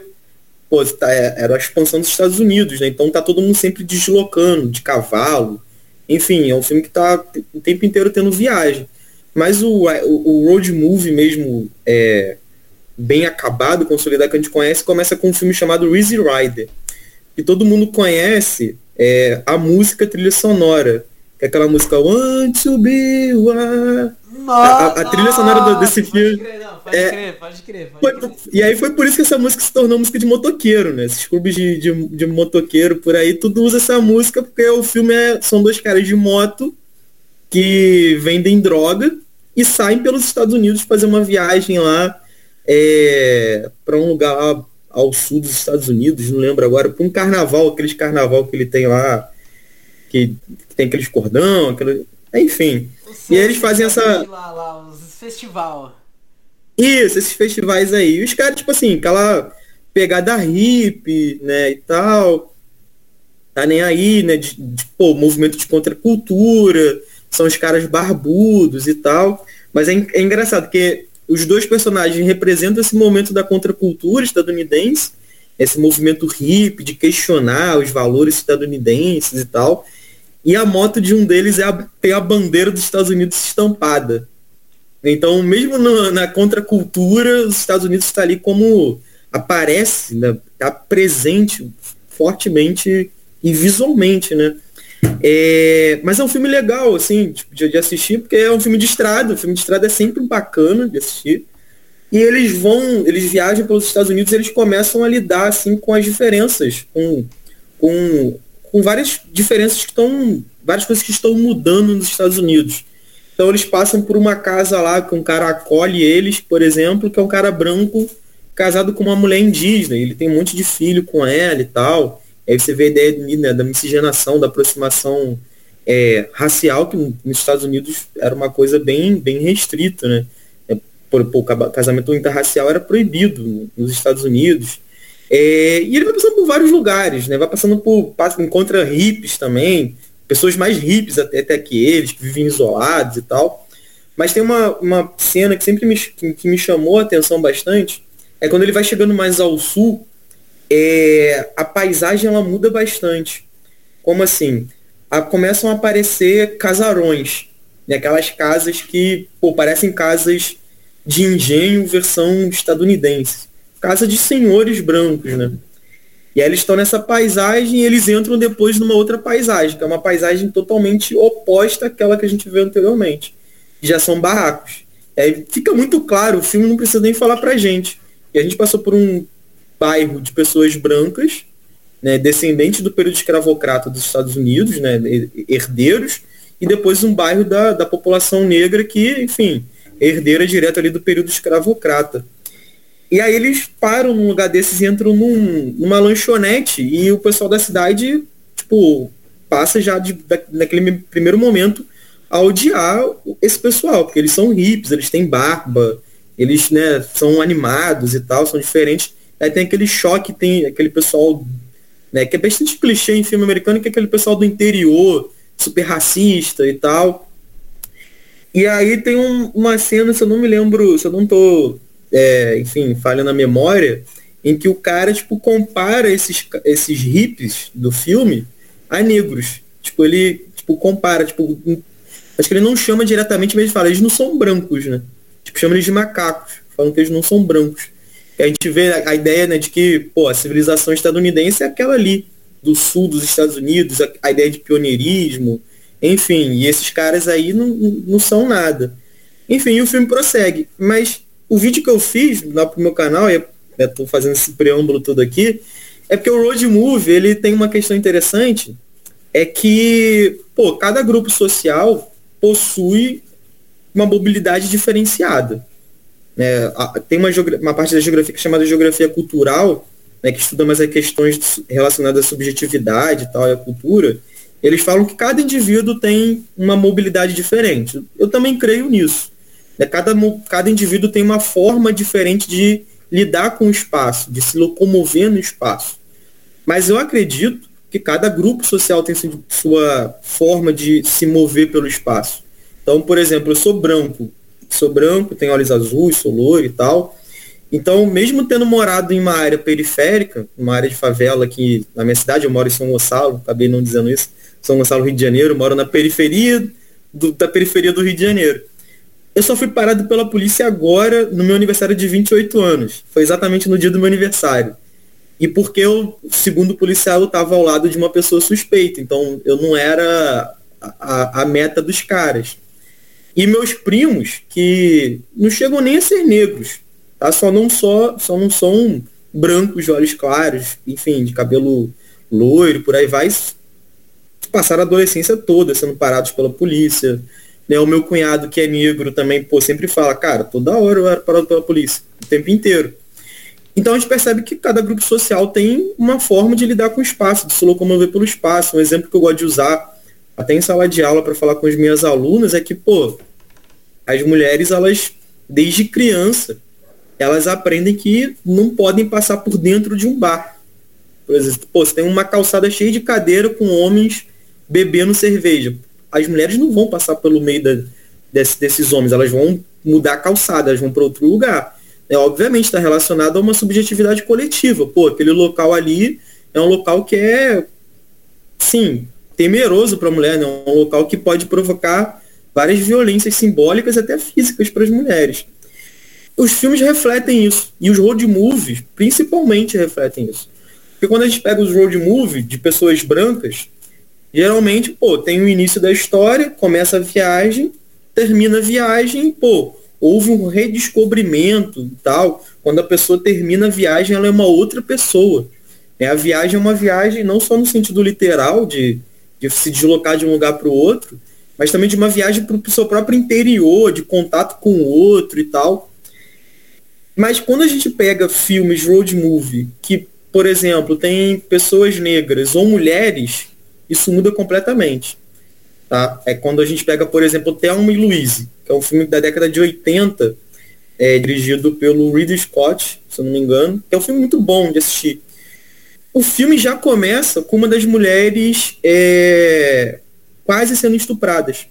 pô, tá, é, era a expansão dos Estados Unidos, né? Então tá todo mundo sempre deslocando de cavalo. Enfim, é um filme que tá o tempo inteiro tendo viagem. Mas o, o, o road movie mesmo, é, bem acabado, consolidado, que a gente conhece, começa com um filme chamado Easy Rider. Que todo mundo conhece é, a música trilha sonora. Que é aquela música Want to be one. A, a, trilha sonora desse filme. Pode é, crer, pode crer, pode crer. E aí foi por isso que essa música se tornou música de motoqueiro, né? Esses clubes de, de, de motoqueiro por aí, tudo usa essa música porque o filme é, são dois caras de moto que vendem droga e saem pelos Estados Unidos fazer uma viagem lá é, para um lugar lá ao sul dos Estados Unidos, não lembro agora, para um carnaval, aqueles carnaval que ele tem lá, que, que tem aqueles cordão, aquele, enfim. E eles fazem essa. Lá, lá, os festival. Isso, esses festivais aí. E os caras, tipo assim, aquela pegada hippie, né, e tal. Tá nem aí, né, de, de pô, movimento de contracultura, são os caras barbudos e tal. Mas é, é engraçado, porque os dois personagens representam esse momento da contracultura estadunidense, esse movimento hippie de questionar os valores estadunidenses e tal. E a moto de um deles é a, tem a bandeira dos Estados Unidos estampada. Então, mesmo no, na contracultura, os Estados Unidos está ali como aparece, está né, presente fortemente e visualmente, né? É, mas é um filme legal, assim, tipo, de, de, assistir, porque é um filme de estrada. O filme de estrada é sempre bacana de assistir. E eles vão, eles viajam pelos Estados Unidos eles começam a lidar, assim, com as diferenças, com, com, com várias diferenças que estão, várias coisas que estão mudando nos Estados Unidos. Então eles passam por uma casa lá que um cara acolhe eles, por exemplo, que é um cara branco casado com uma mulher indígena. Ele tem um monte de filho com ela e tal. Aí você vê a ideia né, da miscigenação, da aproximação é, racial, que nos Estados Unidos era uma coisa bem, bem restrita, né? É, por, por, casamento interracial era proibido nos Estados Unidos. É, e ele vai passando por vários lugares, né? Vai passando por. Encontra hippies também, pessoas mais hippies até, até que eles, que vivem isolados e tal. Mas tem uma, uma cena que sempre me, que, que me chamou a atenção bastante, é quando ele vai chegando mais ao sul, é, a paisagem ela muda bastante. Como assim? A, começam a aparecer casarões, né? aquelas casas que pô, parecem casas de engenho versão estadunidense. Casa de senhores brancos, né? E aí eles estão nessa paisagem e eles entram depois numa outra paisagem, que é uma paisagem totalmente oposta àquela que a gente viu anteriormente. Já são barracos. E aí fica muito claro, o filme não precisa nem falar pra gente. E a gente passou por um bairro de pessoas brancas, né, descendentes do período escravocrata dos Estados Unidos, né, herdeiros, e depois um bairro da, da população negra que, enfim, herdeira direto ali do período escravocrata. E aí eles param num lugar desses e entram num, numa lanchonete e o pessoal da cidade, tipo, passa já de, naquele primeiro momento a odiar esse pessoal, porque eles são hips, eles têm barba, eles né, são animados e tal, são diferentes. Aí tem aquele choque, tem aquele pessoal, né, que é bastante clichê em filme americano, que é aquele pessoal do interior, super racista e tal. E aí tem um, uma cena, se eu não me lembro, se eu não tô é, enfim, falha na memória, em que o cara, tipo, compara esses, esses hips do filme a negros. Tipo, ele, tipo, compara, tipo, acho que ele não chama diretamente, mas ele fala, eles não são brancos, né? Tipo, chama eles de macacos, falam que eles não são brancos. E a gente vê a, a ideia, né, de que, pô, a civilização estadunidense é aquela ali, do sul dos Estados Unidos, a, a ideia de pioneirismo, enfim, e esses caras aí não, não são nada. Enfim, o filme prossegue, mas o vídeo que eu fiz lá pro meu canal, e estou fazendo esse preâmbulo todo aqui, é porque o Road Movie, ele tem uma questão interessante, é que, pô, cada grupo social possui uma mobilidade diferenciada. É, tem uma, uma parte da geografia chamada geografia cultural, né, que estuda mais as questões relacionadas à subjetividade e tal, e à cultura. Eles falam que cada indivíduo tem uma mobilidade diferente. Eu também creio nisso. Né? Cada, cada indivíduo tem uma forma diferente de lidar com o espaço, de se locomover no espaço. Mas eu acredito que cada grupo social tem sua forma de se mover pelo espaço. Então, por exemplo, eu sou branco, sou branco, tenho olhos azuis, sou loiro e tal. Então, mesmo tendo morado em uma área periférica, uma área de favela aqui na minha cidade, eu moro em São Gonçalo, acabei não dizendo isso, São Gonçalo, Rio de Janeiro, moro na periferia do, da periferia do Rio de Janeiro. Eu só fui parado pela polícia agora, no meu aniversário de 28 anos. Foi exatamente no dia do meu aniversário. E porque eu, segundo o policial, eu estava ao lado de uma pessoa suspeita. Então eu não era a, a, meta dos caras. E meus primos, que não chegam nem a ser negros, tá? Só não, só, só não são brancos de olhos claros, enfim, de cabelo loiro, por aí vai, passaram a adolescência toda sendo parados pela polícia, né, o meu cunhado, que é negro, também, pô, sempre fala, cara, toda hora eu era parado pela polícia, o tempo inteiro. Então a gente percebe que cada grupo social tem uma forma de lidar com o espaço, de se locomover pelo espaço. Um exemplo que eu gosto de usar, até em sala de aula, para falar com as minhas alunas, é que, pô, as mulheres, elas, desde criança, elas aprendem que não podem passar por dentro de um bar. Por exemplo, pô, você tem uma calçada cheia de cadeira com homens bebendo cerveja as mulheres não vão passar pelo meio da, desse, desses homens, elas vão mudar a calçada, elas vão para outro lugar. É, obviamente está relacionado a uma subjetividade coletiva. Pô, aquele local ali é um local que é, sim, temeroso para a mulher, né? um local que pode provocar várias violências simbólicas até físicas para as mulheres. Os filmes refletem isso. E os road movies, principalmente, refletem isso. Porque quando a gente pega os road movies de pessoas brancas, Geralmente, pô, tem o início da história, começa a viagem, termina a viagem, pô, houve um redescobrimento e tal. Quando a pessoa termina a viagem, ela é uma outra pessoa. É, a viagem é uma viagem não só no sentido literal de, de se deslocar de um lugar para o outro, mas também de uma viagem para o seu próprio interior, de contato com o outro e tal. Mas quando a gente pega filmes road movie que, por exemplo, tem pessoas negras ou mulheres, isso muda completamente. Tá? É quando a gente pega, por exemplo, Thelma e Louise, que é um filme da década de 80, é, dirigido pelo Ridley Scott, se eu não me engano, que é um filme muito bom de assistir. O filme já começa com uma das mulheres é, quase sendo estupradas.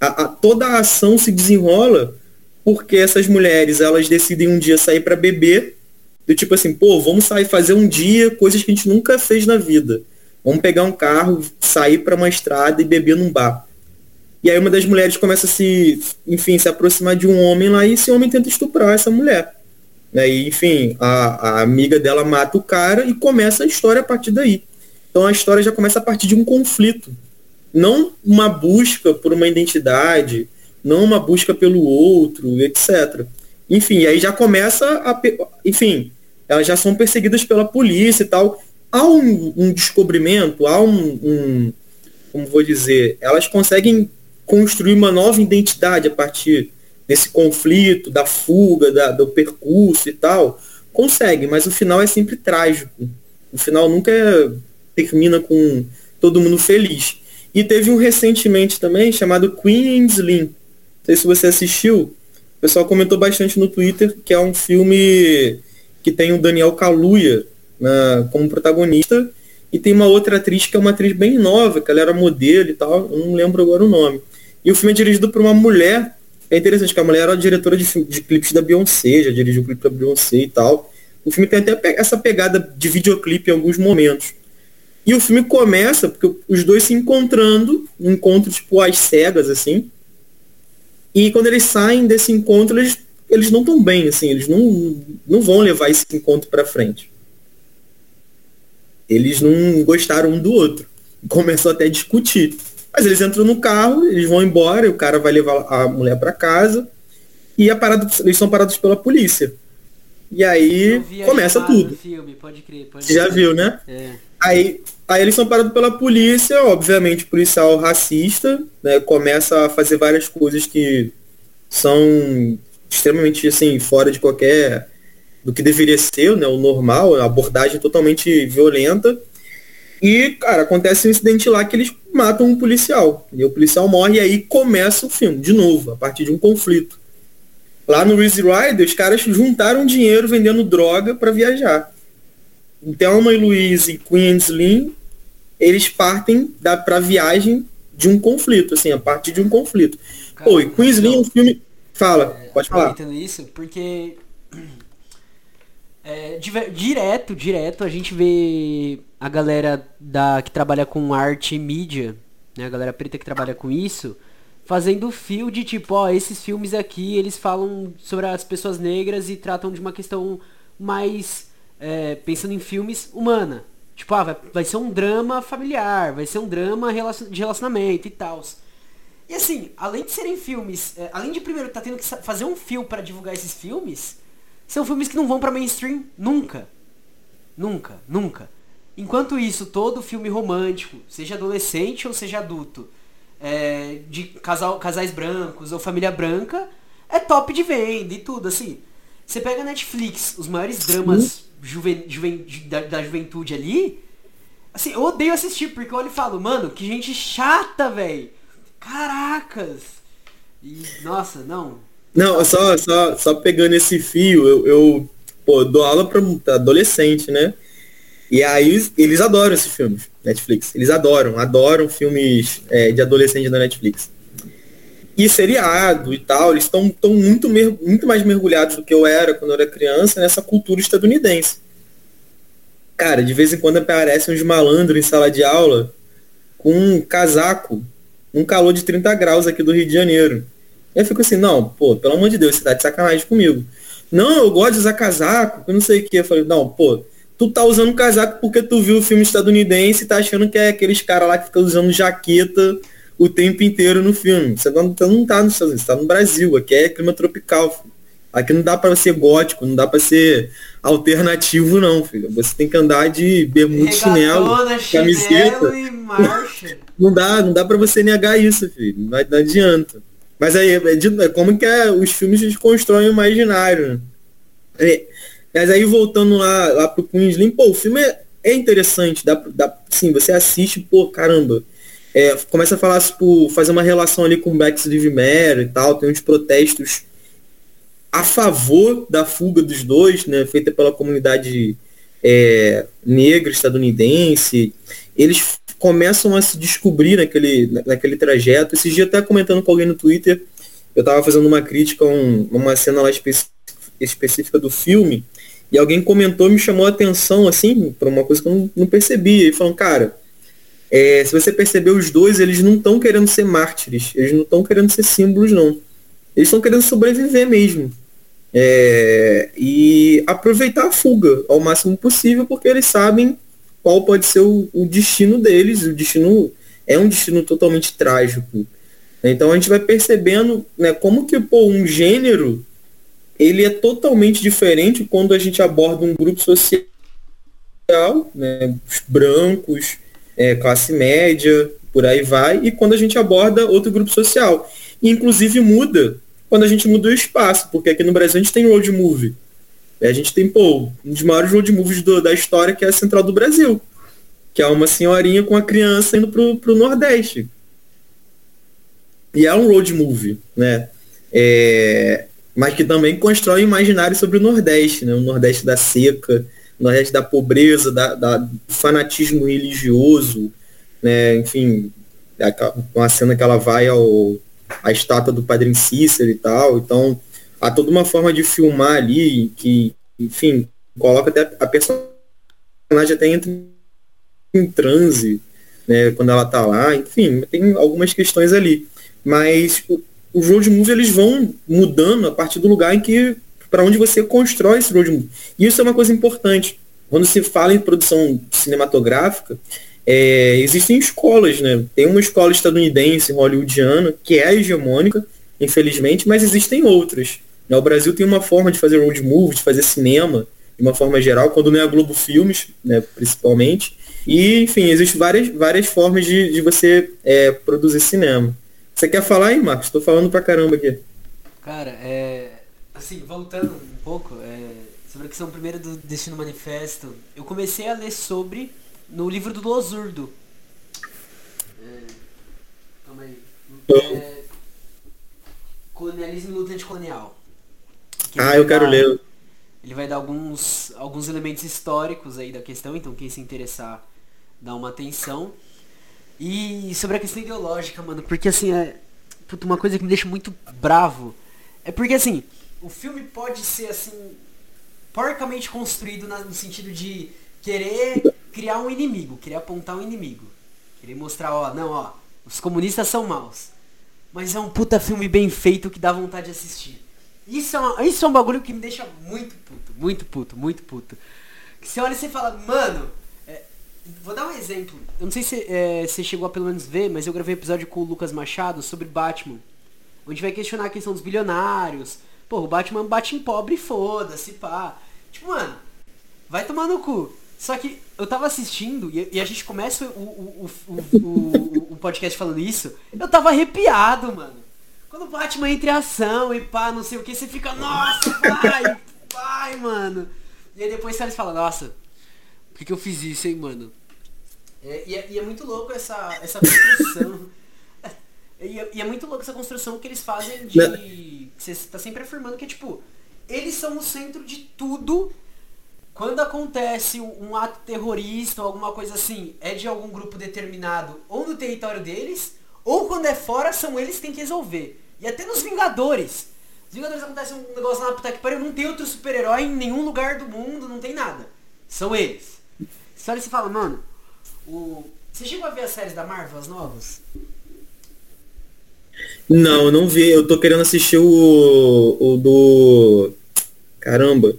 A, a, toda a ação se desenrola porque essas mulheres elas decidem um dia sair para beber, do tipo assim, pô, vamos sair fazer um dia coisas que a gente nunca fez na vida. Vamos pegar um carro, sair para uma estrada e beber num bar. E aí uma das mulheres começa a se, enfim, se aproximar de um homem lá e esse homem tenta estuprar essa mulher. Né? E, enfim, a, a amiga dela mata o cara e começa a história a partir daí. Então a história já começa a partir de um conflito. Não uma busca por uma identidade, não uma busca pelo outro, etc. Enfim, aí já começa a. Enfim, elas já são perseguidas pela polícia e tal. Há um, um descobrimento, há um, um, Como vou dizer? Elas conseguem construir uma nova identidade a partir desse conflito, da fuga, da, do percurso e tal. Consegue, mas o final é sempre trágico. O final nunca é, termina com todo mundo feliz. E teve um recentemente também chamado Queen Slim, sei se você assistiu, o pessoal comentou bastante no Twitter que é um filme que tem o Daniel Kaluuya né, como protagonista e tem uma outra atriz que é uma atriz bem nova, que ela era modelo e tal, eu não lembro agora o nome. E o filme é dirigido por uma mulher, é interessante que a mulher era diretora de, de clipes da Beyoncé, já dirigiu clipe da Beyoncé e tal. O filme tem até essa pegada de videoclipe em alguns momentos. E o filme começa porque os dois se encontrando, um encontro tipo às cegas, assim, e quando eles saem desse encontro, eles, eles não estão bem, assim, eles não, não vão levar esse encontro para frente. Eles não gostaram um do outro. Começou até a discutir. Mas eles entram no carro, eles vão embora, o cara vai levar a mulher para casa e a parada, eles são parados pela polícia. E aí começa tudo. Filme, pode crer, pode Você já viu, né? É. Aí Aí eles são parados pela polícia, obviamente policial racista, né, começa a fazer várias coisas que são extremamente assim, fora de qualquer do que deveria ser, né, o normal, a abordagem totalmente violenta. E, cara, acontece um incidente lá que eles matam um policial. E o policial morre e aí começa o filme, de novo, a partir de um conflito. Lá no Easy Rider, os caras juntaram dinheiro vendendo droga para viajar. Thelma e Louise e Queen Slim eles partem da, pra viagem de um conflito, assim, a partir de um conflito. Cara, Pô, e Queensland é um filme. Fala, é, pode falar. isso, porque. É, direto, direto, a gente vê a galera da, que trabalha com arte e mídia, né? A galera preta que trabalha com isso, fazendo fio de tipo, ó, esses filmes aqui, eles falam sobre as pessoas negras e tratam de uma questão mais. É, pensando em filmes humana, Tipo, ah, vai, vai ser um drama familiar, vai ser um drama de relacionamento e tal. E assim, além de serem filmes, é, além de primeiro tá tendo que fazer um fio para divulgar esses filmes, são filmes que não vão para mainstream nunca. Nunca, nunca. Enquanto isso, todo filme romântico, seja adolescente ou seja adulto, é, de casal, casais brancos ou família branca, é top de venda e tudo, assim. Você pega a Netflix, os maiores dramas juven, juven, da, da, juventude ali, assim, eu odeio assistir, porque eu olho e falo, mano, que gente chata, velho. Caracas. E, nossa, não. Não, só, só, só pegando esse fio, eu, eu pô, dou aula para adolescente, né? E aí eles adoram esses filmes, Netflix. Eles adoram, adoram filmes é, de adolescente da Netflix e seriado e tal, eles estão tão muito, muito mais mergulhados do que eu era quando eu era criança nessa cultura estadunidense. Cara, de vez em quando aparecem uns malandros em sala de aula com um casaco, um calor de 30 graus aqui do Rio de Janeiro. Eu fico assim, não, pô, pelo amor de Deus, você tá de sacanagem comigo. Não, eu gosto de usar casaco, eu não sei o que. Eu falei, não, pô, tu tá usando casaco porque tu viu o filme estadunidense e tá achando que é aqueles caras lá que ficam usando jaqueta o tempo inteiro no filme. Você não, você não tá nos Estados Unidos, você tá no Brasil, aqui é clima tropical. Filho. Aqui não dá para ser gótico, não dá para ser alternativo não, filho. Você tem que andar de bermuda, chinelo, camiseta. Não dá, não dá para você negar isso, filho. Não, não adianta. Mas aí, é, é como que é, os filmes constroem o imaginário, né? Mas aí voltando lá, lá pro Queensland, pô, o filme é, é interessante, dá, dá, sim, você assiste, pô, caramba. É, começa a falar, tipo, fazer uma relação ali com o Backstreet Matter e tal, tem uns protestos a favor da fuga dos dois, né, feita pela comunidade é, negra estadunidense. Eles começam a se descobrir naquele, naquele trajeto. Esses dias até comentando com alguém no Twitter, eu estava fazendo uma crítica a um, uma cena lá específica do filme, e alguém comentou, me chamou a atenção, assim, para uma coisa que eu não, não percebia. E falando, cara, é, se você perceber, os dois, eles não estão querendo ser mártires, eles não estão querendo ser símbolos, não. Eles estão querendo sobreviver mesmo. É, e aproveitar a fuga ao máximo possível, porque eles sabem qual pode ser o, o destino deles. O destino é um destino totalmente trágico. Então a gente vai percebendo né, como que pô, um gênero ele é totalmente diferente quando a gente aborda um grupo social, né, brancos, é, classe média, por aí vai, e quando a gente aborda outro grupo social. E, inclusive muda quando a gente muda o espaço, porque aqui no Brasil a gente tem road movie. A gente tem, pô, um dos maiores road movies do, da história, que é a Central do Brasil. Que é uma senhorinha com a criança indo pro, pro Nordeste. E é um road movie, né? É, mas que também constrói imaginário sobre o Nordeste, né? O Nordeste da seca, o Nordeste da pobreza, da, da do fanatismo religioso, né? Enfim, uma cena que ela vai ao a estátua do Padre Cícero e tal. Então, há toda uma forma de filmar ali que, enfim, coloca até a personagem até entra em transe, né, quando ela tá lá. Enfim, tem algumas questões ali. Mas os road movie eles vão mudando a partir do lugar em que para onde você constrói esse road movie. E isso é uma coisa importante. Quando se fala em produção cinematográfica, é, existem escolas, né? Tem uma escola estadunidense, hollywoodiana, que é hegemônica, infelizmente, mas existem outras. Né? O Brasil tem uma forma de fazer road movie, de fazer cinema, de uma forma geral, quando não é a Globo Filmes, né, principalmente. E, enfim, existem várias, várias formas de, de você é, produzir cinema. Você quer falar aí, Marcos? Estou falando pra caramba aqui. Cara, é. Assim, voltando um pouco, é, sobre a questão primeiro do Destino Manifesto, eu comecei a ler sobre no livro do Losurdo. É, calma aí. É, colonialismo e luta anticolonial. Ah, eu quero dar, ler. Ele vai dar alguns, alguns elementos históricos aí da questão, então quem se interessar dá uma atenção. E sobre a questão ideológica, mano, porque assim, é. Uma coisa que me deixa muito bravo. É porque assim, o filme pode ser assim. porcamente construído na, no sentido de querer criar um inimigo, querer apontar um inimigo. Querer mostrar, ó, não, ó, os comunistas são maus. Mas é um puta filme bem feito que dá vontade de assistir. Isso é, uma, isso é um bagulho que me deixa muito puto, muito puto, muito puto. Que você olha e você fala, mano, Vou dar um exemplo. Eu não sei se é, você chegou a pelo menos ver, mas eu gravei um episódio com o Lucas Machado sobre Batman. Onde vai questionar a questão dos bilionários. Pô, o Batman bate em pobre e foda-se, pá. Tipo, mano, vai tomar no cu. Só que eu tava assistindo e, e a gente começa o, o, o, o, podcast falando isso. Eu tava arrepiado, mano. Quando o Batman entra em ação e pá, não sei o que, você fica, nossa, pai, pai, mano. E aí depois você fala, nossa, por que, que eu fiz isso, hein, mano? É, e, é, e, é, muito louco essa, essa construção. e, é, e, é, muito louco essa construção que eles fazem de. Você está sempre afirmando que é tipo. Eles são o centro de tudo. Quando acontece um, um ato terrorista ou alguma coisa assim, é de algum grupo determinado ou no território deles, ou quando é fora, são eles que têm que resolver. E até nos Vingadores. Os Vingadores acontece um negócio lá puta que pariu, não tem outro super-herói em nenhum lugar do mundo, não tem nada. São eles. Você olha e fala, mano, o... Você chegou a ver as séries da Marvel, as novas? Não, eu não vi. Eu tô querendo assistir o, o do. Caramba.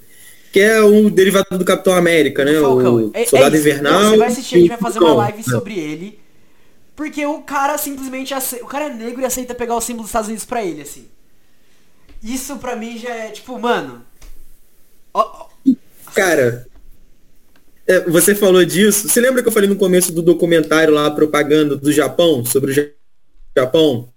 que é o derivado do Capitão América, né? Falcão. O Soldado é, é Invernal. Não, você vai assistir, a gente vai fazer uma live sobre ele. Porque o cara simplesmente o cara é negro e aceita pegar o símbolo dos Estados Unidos pra ele, assim. Isso pra mim já é tipo, mano. Cara, é, você falou disso. Você lembra que eu falei no começo do documentário lá, propaganda do Japão, sobre o Ja- Japão?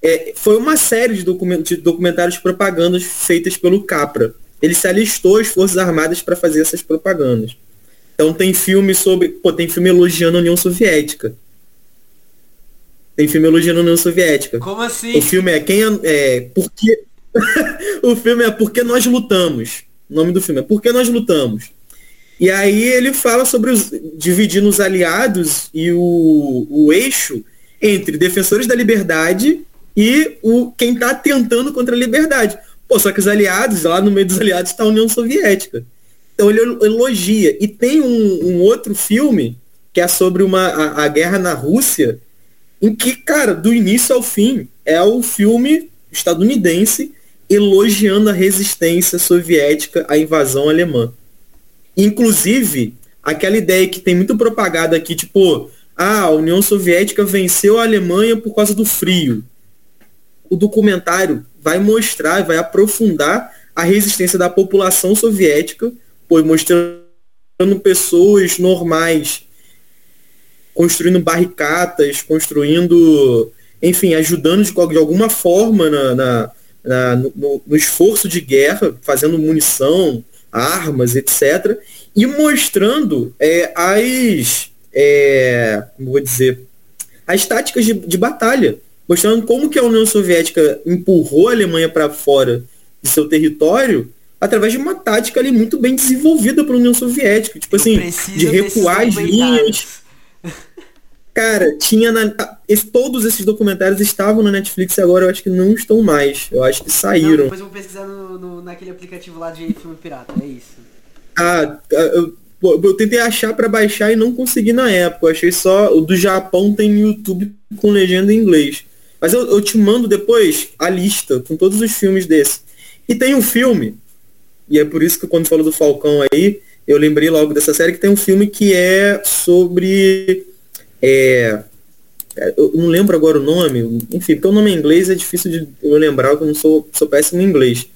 É, foi uma série de, document- de documentários de propagandas feitas pelo Capra. Ele se alistou às Forças Armadas para fazer essas propagandas. Então tem filme sobre. Pô, tem filme elogiando a União Soviética. Tem filme elogiando a União Soviética. como assim? O filme é quem é, porque o filme é porque nós lutamos. O nome do filme é Porque nós lutamos. E aí ele fala sobre os dividindo os aliados e o, o eixo entre defensores da liberdade e o quem está tentando contra a liberdade. Pô, só que os aliados, lá no meio dos aliados está a União Soviética. Então ele elogia. E tem um, um outro filme que é sobre uma, a, a guerra na Rússia, em que, cara, do início ao fim, é o filme estadunidense elogiando a resistência soviética à invasão alemã. Inclusive, aquela ideia que tem muito propagada aqui, tipo, ah, a União Soviética venceu a Alemanha por causa do frio. O documentário vai mostrar, vai aprofundar a resistência da população soviética, pô, mostrando pessoas normais construindo barricadas, construindo, enfim, ajudando de, de alguma forma na, na, na no, no, esforço de guerra, fazendo munição, armas, etc. E mostrando é, as, é, como vou dizer, as táticas de, de batalha, mostrando como que a União Soviética empurrou a Alemanha para fora de seu território através de uma tática ali muito bem desenvolvida pela União Soviética, tipo assim, de recuar as linhas. Cara, tinha na, esse- todos esses documentários estavam na Netflix e agora eu acho que não estão mais. Eu acho que Não, saíram. depois eu vou pesquisar no, no- naquele aplicativo lá de filme pirata, é isso. Ah, eu, pô, eu tentei achar pra baixar e não consegui na época. Eu achei só o do Japão tem no YouTube com legenda em inglês. Mas eu, eu te mando depois a lista com todos os filmes desse. E tem um filme, e é por isso que quando falou do Falcão aí, eu lembrei logo dessa série que tem um filme que é sobre. É, eu não lembro agora o nome, enfim, porque o nome em inglês é difícil de eu lembrar, eu não sou, sou péssimo em inglês.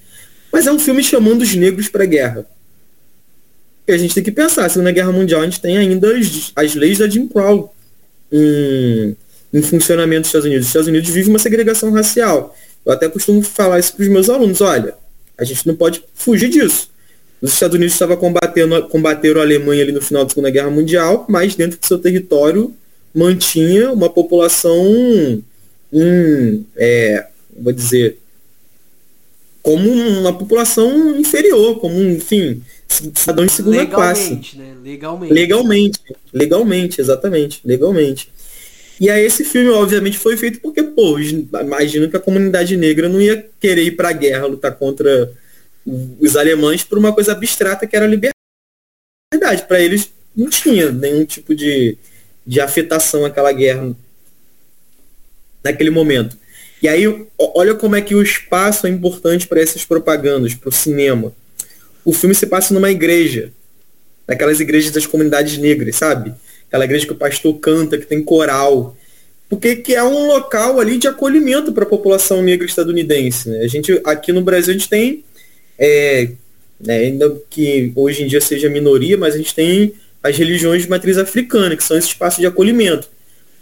Mas é um filme chamando os negros para guerra. E a gente tem que pensar, se na Guerra Mundial a gente tem ainda as, as leis da Jim Crow em, em funcionamento dos Estados Unidos. Os Estados Unidos vivem uma segregação racial. Eu até costumo falar isso para os meus alunos, olha, a gente não pode fugir disso. Os Estados Unidos estavam combatendo, combateram a Alemanha ali no final da Segunda Guerra Mundial, mas dentro do seu território mantinha uma população, em, é, vou dizer, como uma população inferior, como, enfim, cidadão de segunda classe. Legalmente, né? Legalmente. Legalmente, legalmente, exatamente, legalmente. E aí esse filme, obviamente, foi feito porque, pô, imagino que a comunidade negra não ia querer ir pra guerra, lutar contra os alemães por uma coisa abstrata que era a liberdade. Para eles não tinha nenhum tipo de, de afetação aquela guerra naquele momento. E aí, olha como é que o espaço é importante para essas propagandas, para o cinema. O filme se passa numa igreja, naquelas igrejas das comunidades negras, sabe? Aquela igreja que o pastor canta, que tem coral. Porque que é um local ali de acolhimento para a população negra estadunidense. Né? A gente, aqui no Brasil, a gente tem, é, né, ainda que hoje em dia seja minoria, mas a gente tem as religiões de matriz africana, que são esse espaço de acolhimento.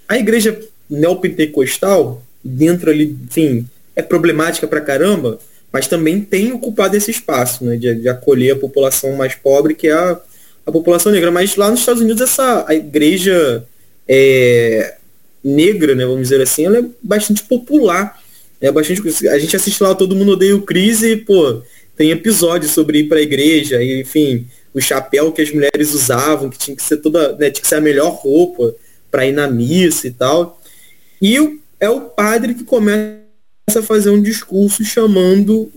A igreja neopentecostal, dentro ali, enfim, é problemática pra caramba, mas também tem ocupado esse espaço, né, de, de acolher a população mais pobre, que é a, a população negra. Mas lá nos Estados Unidos, essa a igreja é, negra, né, vamos dizer assim, ela é bastante popular. É bastante, a gente assiste lá Todo Mundo Odeia o Cris e, pô, tem episódios sobre ir pra igreja, e, enfim, o chapéu que as mulheres usavam, que tinha que ser toda, né, tinha que ser a melhor roupa para ir na missa e tal. E é o padre que começa a fazer um discurso chamando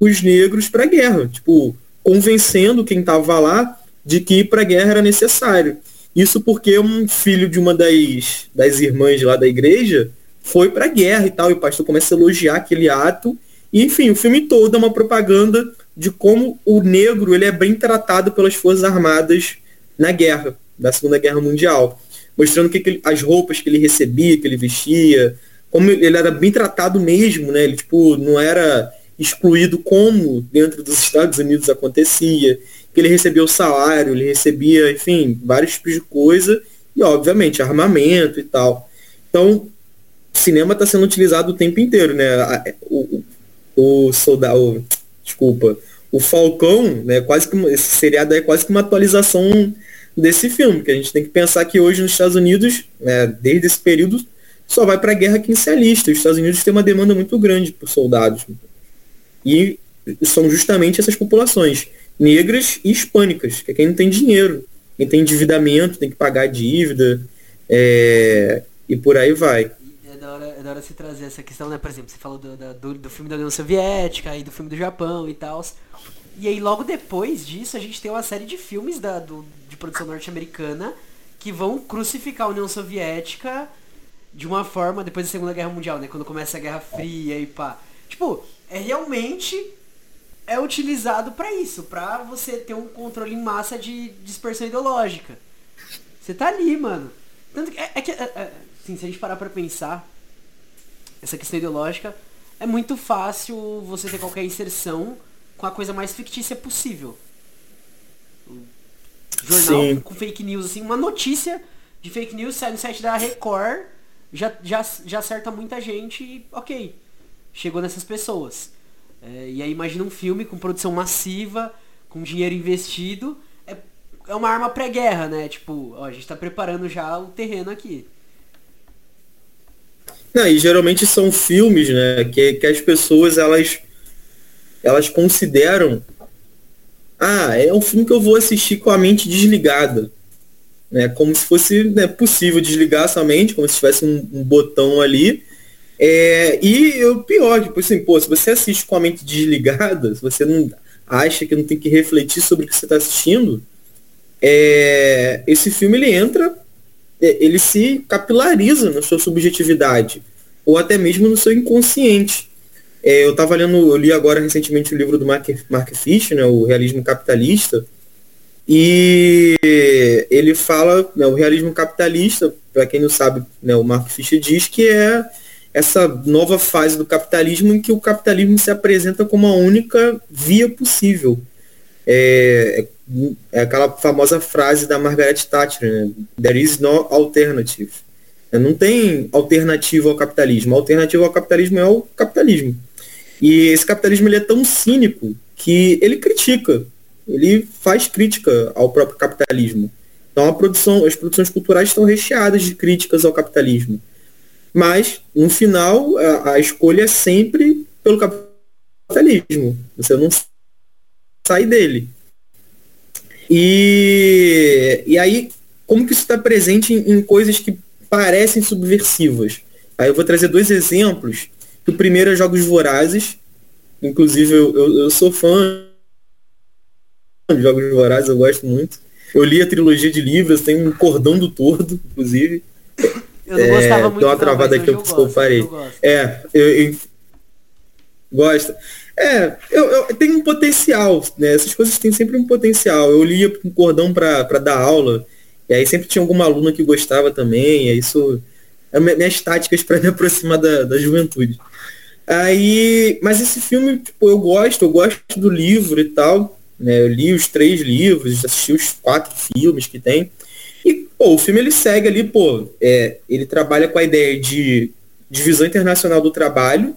os negros para guerra, tipo, convencendo quem estava lá de que ir para guerra era necessário. Isso porque um filho de uma das, das irmãs lá da igreja foi para guerra e tal, e o pastor começa a elogiar aquele ato. E, enfim, o filme todo é uma propaganda de como o negro ele é bem tratado pelas forças armadas na guerra, da Segunda Guerra Mundial, mostrando que, que as roupas que ele recebia, que ele vestia, como ele era bem tratado mesmo, né? Ele tipo não era excluído como dentro dos Estados Unidos acontecia, que ele recebia o salário, ele recebia, enfim, vários tipos de coisa e obviamente armamento e tal. Então, cinema está sendo utilizado o tempo inteiro, né? O, o, o soldado, desculpa, o Falcão, né? Quase que esse seriado é quase que uma atualização desse filme, que a gente tem que pensar que hoje nos Estados Unidos, né, desde esse período, só vai para a guerra quem se alista. Os Estados Unidos têm uma demanda muito grande por soldados. E são justamente essas populações, negras e hispânicas, que é quem não tem dinheiro, quem tem endividamento, tem que pagar dívida, é, e por aí vai. Da, hora, é da hora você trazer essa questão, né? Por exemplo, você falou do, do, do filme da União Soviética e do filme do Japão e tal. E aí logo depois disso a gente tem uma série de filmes da, do, de produção norte-americana que vão crucificar a União Soviética de uma forma depois da Segunda Guerra Mundial, né? Quando começa a Guerra Fria e pá. Tipo, é realmente é utilizado para isso, para você ter um controle em massa de dispersão ideológica. Você tá ali, mano. Tanto que é, é que é, é, assim, se a gente parar para pensar essa questão ideológica, é muito fácil você ter qualquer inserção com a coisa mais fictícia possível. Jornal Sim. com fake news, assim, uma notícia de fake news sai no site da Record, já, já, já acerta muita gente e ok, chegou nessas pessoas. É, e aí imagina um filme com produção massiva, com dinheiro investido, é, é uma arma pré-guerra, né? Tipo, ó, a gente tá preparando já o terreno aqui. Não, e geralmente são filmes, né, que, que as pessoas, elas elas consideram ah, é um filme que eu vou assistir com a mente desligada. Né? Como se fosse né, possível desligar sua mente, como se tivesse um, um botão ali. É, e o pior, tipo assim, pô, se você assiste com a mente desligada, se você não acha que não tem que refletir sobre o que você está assistindo, é, esse filme ele entra, ele se capilariza na sua subjetividade, ou até mesmo no seu inconsciente. É, eu estava lendo, eu li agora recentemente o livro do Mark, Mark Fisher, né, o Realismo Capitalista, e ele fala, né, o realismo capitalista, para quem não sabe, né, o Mark Fisher diz que é essa nova fase do capitalismo em que o capitalismo se apresenta como a única via possível. É, é aquela famosa frase da Margaret Thatcher, né? There is no alternative. Não tem alternativa ao capitalismo. A alternativa ao capitalismo é o capitalismo. E esse capitalismo ele é tão cínico que ele critica, ele faz crítica ao próprio capitalismo. Então a produção, as produções culturais estão recheadas de críticas ao capitalismo. Mas, no final, a, a escolha é sempre pelo capitalismo. Você não sai dele. E, e aí, como que isso está presente em, em coisas que parecem subversivas? Aí eu vou trazer dois exemplos o primeiro é Jogos Vorazes. Inclusive, eu, eu, eu sou fã de Jogos Vorazes, eu gosto muito. Eu li a trilogia de livros, tem um cordão do tordo, inclusive. Eu não é, gostava muito. Deu uma travada aqui, eu, eu, eu parei. É, eu, eu, gosta. É, eu, eu tenho um potencial, né? Essas coisas têm sempre um potencial. Eu lia com cordão para dar aula, e aí sempre tinha alguma aluna que gostava também, e isso é minhas táticas para me aproximar da, da juventude. Aí, mas esse filme, tipo, eu gosto, eu gosto do livro e tal. Né? Eu li os três livros, assisti os quatro filmes que tem. E, pô, o filme ele segue ali, pô, é, ele trabalha com a ideia de divisão internacional do trabalho,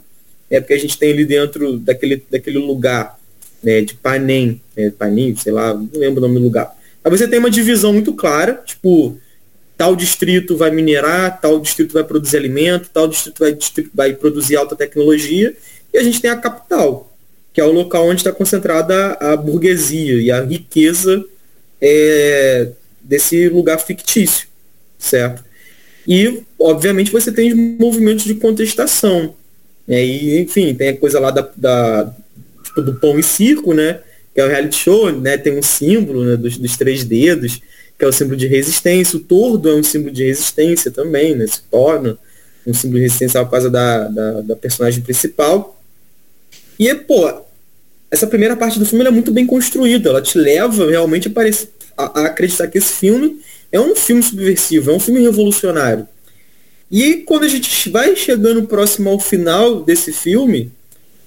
é porque a gente tem ali dentro daquele, daquele lugar né, de Panem, né, Panem, sei lá, não lembro o nome do lugar. Aí você tem uma divisão muito clara, tipo, tal distrito vai minerar, tal distrito vai produzir alimento, tal distrito vai, distrito vai produzir alta tecnologia, e a gente tem a capital, que é o local onde está concentrada a burguesia e a riqueza é, desse lugar fictício, certo? E, obviamente, você tem movimentos de contestação. Né? E, enfim, tem a coisa lá da, da tipo, do pão e circo, né? Que é o reality show, né? Tem um símbolo né? dos, dos três dedos que é o símbolo de resistência. O tordo é um símbolo de resistência também, né? Se torna um símbolo de resistência por causa da, da, da personagem principal. E, pô, essa primeira parte do filme é muito bem construída, ela te leva realmente a, a acreditar que esse filme é um filme subversivo, é um filme revolucionário. E quando a gente vai chegando próximo ao final desse filme,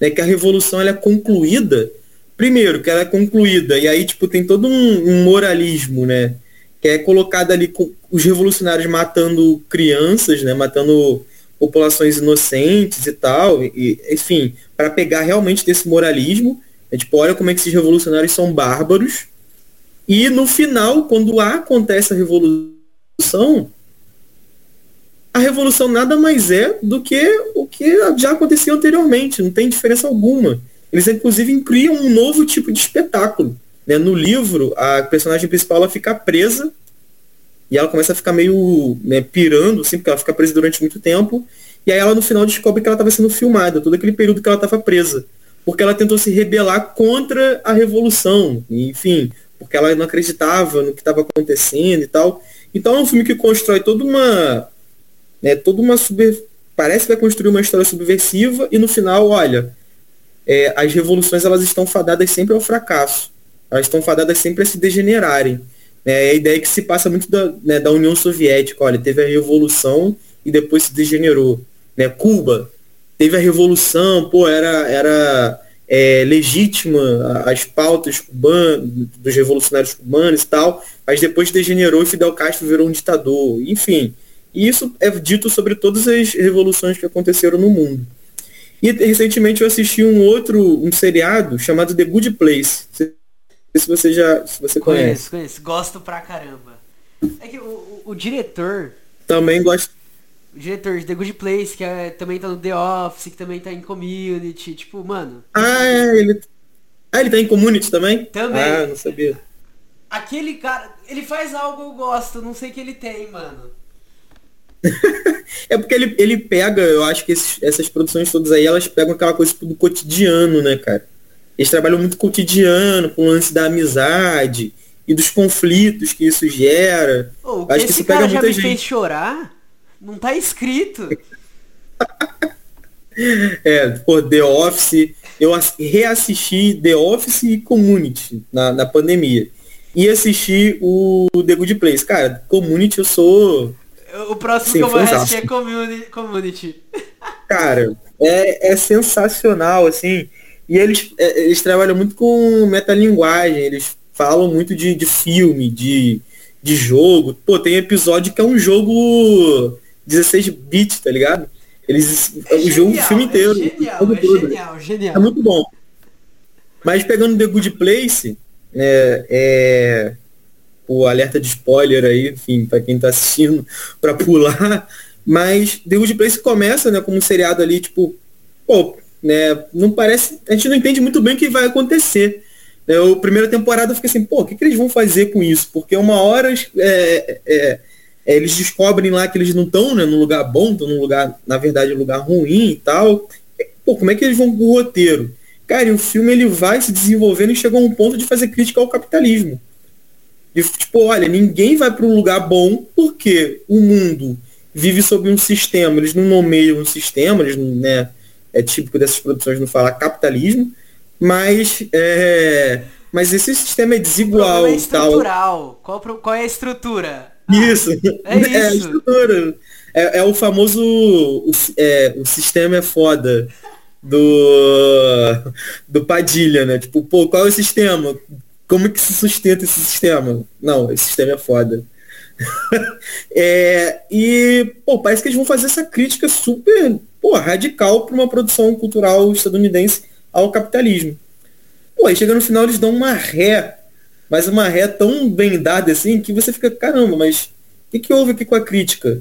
né, que a revolução ela é concluída, primeiro, que ela é concluída, e aí tipo tem todo um, um moralismo, né? Que é colocado ali com os revolucionários matando crianças, né? Matando populações inocentes e tal, e, enfim, para pegar realmente desse moralismo, é tipo, olha como é que esses revolucionários são bárbaros. E no final, quando acontece a revolução, a revolução nada mais é do que o que já acontecia anteriormente, não tem diferença alguma. Eles, inclusive, criam um novo tipo de espetáculo. Né? No livro, a personagem principal ela fica presa e ela começa a ficar meio né, pirando, assim, porque ela fica presa durante muito tempo. E aí ela, no final, descobre que ela estava sendo filmada, todo aquele período que ela estava presa porque ela tentou se rebelar contra a revolução, enfim, porque ela não acreditava no que estava acontecendo e tal. Então é um filme que constrói toda uma, né, toda uma super, parece que vai construir uma história subversiva e no final, olha, é, as revoluções elas estão fadadas sempre ao fracasso, elas estão fadadas sempre a se degenerarem. É a ideia que se passa muito da, né, da União Soviética, olha, teve a revolução e depois se degenerou. Né? Cuba, teve a revolução, pô, era, era é, legítima as pautas cubanas, dos revolucionários cubanos e tal, mas depois degenerou e Fidel Castro virou um ditador. Enfim, isso é dito sobre todas as revoluções que aconteceram no mundo. E recentemente eu assisti um outro, um seriado chamado The Good Place. Não sei se você já se você conhece. Conheço, conheço. Gosto pra caramba. É que o, o, o diretor. Também gosto o diretor de The Good Place, que é, também tá no The Office, que também tá em Community, tipo, mano. Ah, é, ele. Ah, ele tá em Community também? Também. Ah, não sabia. Aquele cara, ele faz algo eu gosto, não sei o que ele tem, mano. É porque ele, ele pega, eu acho que esses, essas produções todas aí, elas pegam aquela coisa tipo, do cotidiano, né, cara? Eles trabalham muito cotidiano, com o lance da amizade e dos conflitos que isso gera. Oh, acho que isso pega muita me gente. fez chorar não tá escrito. é, por The Office. Eu reassisti The Office e Community na, na pandemia. E assisti o The Good Place. Cara, Community eu sou. O próximo que eu vou assistir é Community. community. Cara, é, é sensacional, assim. E eles, é, eles trabalham muito com metalinguagem, eles falam muito de, de filme, de, de jogo. Pô, tem episódio que é um jogo 16 bits, tá ligado? Eles. É o jogo o filme inteiro. É genial, é genial, genial. É muito bom. Mas pegando The Good Place, é, é, o alerta de spoiler aí, enfim, para quem tá assistindo, para pular. Mas The Good Place começa, né, como um seriado ali, tipo, pô, né, não parece. A gente não entende muito bem o que vai acontecer. É, a primeira temporada eu fiquei assim, pô, o que, que eles vão fazer com isso? Porque uma hora é, é, é, eles descobrem lá que eles não estão né, num lugar bom, estão num lugar, na verdade, um lugar ruim e tal. Pô, como é que eles vão pro roteiro? Cara, e o filme ele vai se desenvolvendo e chegou a um ponto de fazer crítica ao capitalismo. De, tipo, olha, ninguém vai para um lugar bom porque o mundo vive sob um sistema, eles não nomeiam um sistema, eles não, né, é típico dessas produções não falar capitalismo, mas é, mas esse sistema é desigual. é estrutural. Tal. Qual, qual é a estrutura? Isso. É, isso. é a estrutura. É, é, o famoso o, é, o sistema é foda do do Padilha, né? Tipo, pô, qual é o sistema? Como que se sustenta esse sistema? Não, esse sistema é foda. é, e, pô, parece que eles vão fazer essa crítica super pô, radical para uma produção cultural estadunidense ao capitalismo. Pô, aí chega no final eles dão uma ré mas uma ré tão bem dada assim que você fica, caramba, mas o que, que houve aqui com a crítica?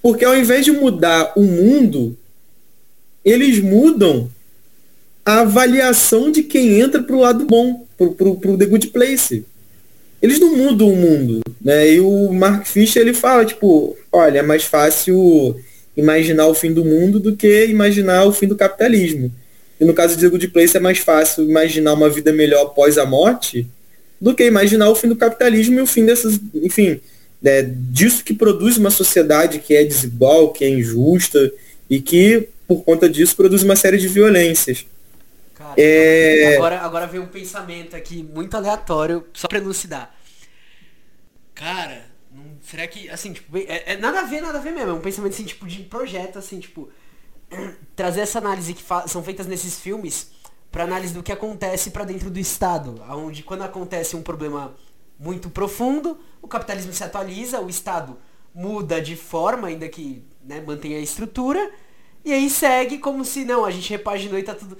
Porque ao invés de mudar o mundo, eles mudam a avaliação de quem entra para o lado bom, para o The Good Place. Eles não mudam o mundo. Né? E o Mark Fisher ele fala, tipo, olha, é mais fácil imaginar o fim do mundo do que imaginar o fim do capitalismo. E no caso de The Good Place é mais fácil imaginar uma vida melhor após a morte do que imaginar o fim do capitalismo e o fim dessas, enfim, né, disso que produz uma sociedade que é desigual, que é injusta e que, por conta disso, produz uma série de violências. Cara, é... agora, agora veio um pensamento aqui muito aleatório, só pra elucidar. Cara, não, será que, assim, tipo, é, é, nada a ver, nada a ver mesmo. É um pensamento, assim, tipo, de projeto, assim, tipo, trazer essa análise que são feitas nesses filmes para análise do que acontece para dentro do Estado, onde quando acontece um problema muito profundo, o capitalismo se atualiza, o Estado muda de forma, ainda que né, mantenha a estrutura, e aí segue como se não, a gente repaginou e tá tudo.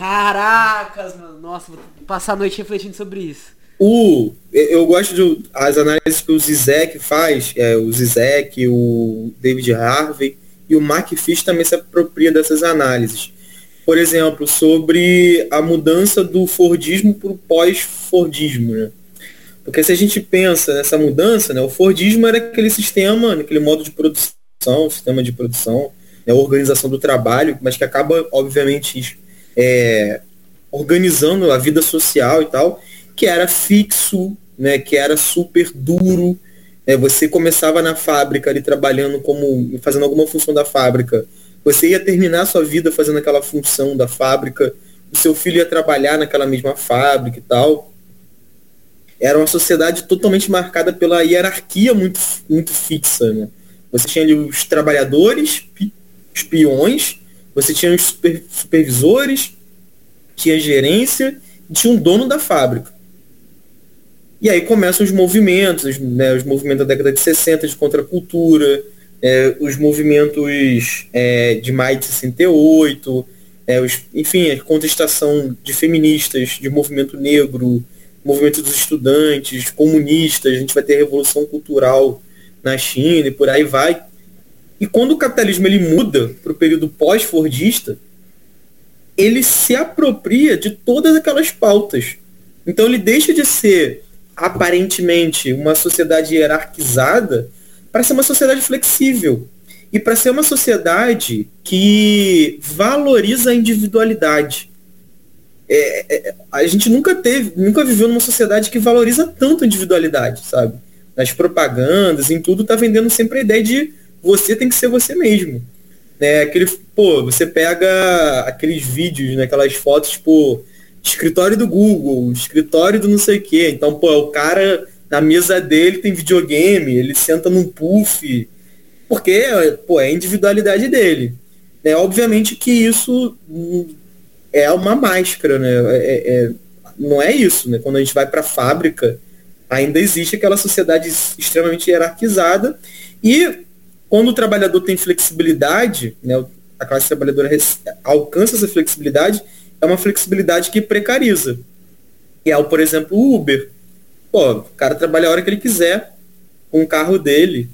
Caracas, nossa, vou passar a noite refletindo sobre isso. O, eu gosto de as análises que o Zizek faz, é, o Zizek, o David Harvey e o Mark Fish também se apropria dessas análises. Por exemplo, sobre a mudança do Fordismo para o pós-Fordismo. Né? Porque se a gente pensa nessa mudança, né, o Fordismo era aquele sistema, aquele modo de produção, sistema de produção, né, organização do trabalho, mas que acaba, obviamente, é, organizando a vida social e tal, que era fixo, né, que era super duro. Né, você começava na fábrica ali trabalhando como, fazendo alguma função da fábrica. Você ia terminar sua vida fazendo aquela função da fábrica. O seu filho ia trabalhar naquela mesma fábrica e tal era uma sociedade totalmente marcada pela hierarquia muito, muito fixa. Né? Você tinha ali os trabalhadores, os peões, você tinha os super, supervisores, tinha gerência e tinha um dono da fábrica. E aí começam os movimentos, né, os movimentos da década de 60 de contracultura, é, os movimentos é, de maio de 68, é, os, enfim, a contestação de feministas, de movimento negro, movimento dos estudantes, comunistas, a gente vai ter revolução cultural na China e por aí vai. E quando o capitalismo ele muda para o período pós-fordista, ele se apropria de todas aquelas pautas. Então ele deixa de ser aparentemente uma sociedade hierarquizada para ser uma sociedade flexível e para ser uma sociedade que valoriza a individualidade. É, é, a gente nunca teve, nunca viveu numa sociedade que valoriza tanto a individualidade, sabe? Nas propagandas, em tudo, tá vendendo sempre a ideia de você tem que ser você mesmo. Né? Aquele, pô, você pega aqueles vídeos, né, aquelas fotos, tipo, escritório do Google, escritório do não sei o quê. Então, pô, o cara na mesa dele tem videogame, ele senta num puff, porque, pô, é a individualidade dele. É, obviamente que isso é uma máscara, né? É, é, é, não é isso, né? Quando a gente vai para a fábrica, ainda existe aquela sociedade extremamente hierarquizada e quando o trabalhador tem flexibilidade, né, a classe trabalhadora alcança essa flexibilidade, é uma flexibilidade que precariza. E é, por exemplo, o Uber. Pô, o cara trabalha a hora que ele quiser com o carro dele.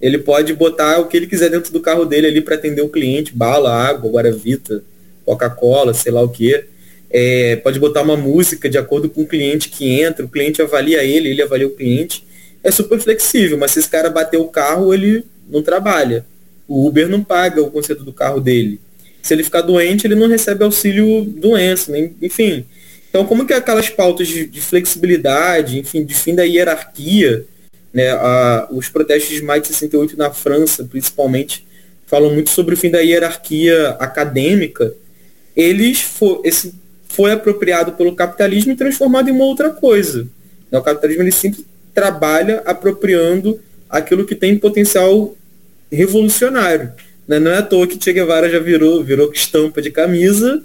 Ele pode botar o que ele quiser dentro do carro dele ali para atender o cliente, bala, água, guaravita. Coca-Cola, sei lá o que. É, pode botar uma música de acordo com o cliente que entra, o cliente avalia ele, ele avalia o cliente. É super flexível, mas se esse cara bater o carro, ele não trabalha. O Uber não paga o conserto do carro dele. Se ele ficar doente, ele não recebe auxílio doença, enfim. Então, como que aquelas pautas de, de flexibilidade, enfim, de fim da hierarquia, né, a, os protestos de maio de 68 na França, principalmente, falam muito sobre o fim da hierarquia acadêmica, eles for, esse foi apropriado pelo capitalismo e transformado em uma outra coisa. O capitalismo ele sempre trabalha apropriando aquilo que tem potencial revolucionário. Né? Não é à toa que Che Guevara já virou, virou estampa de camisa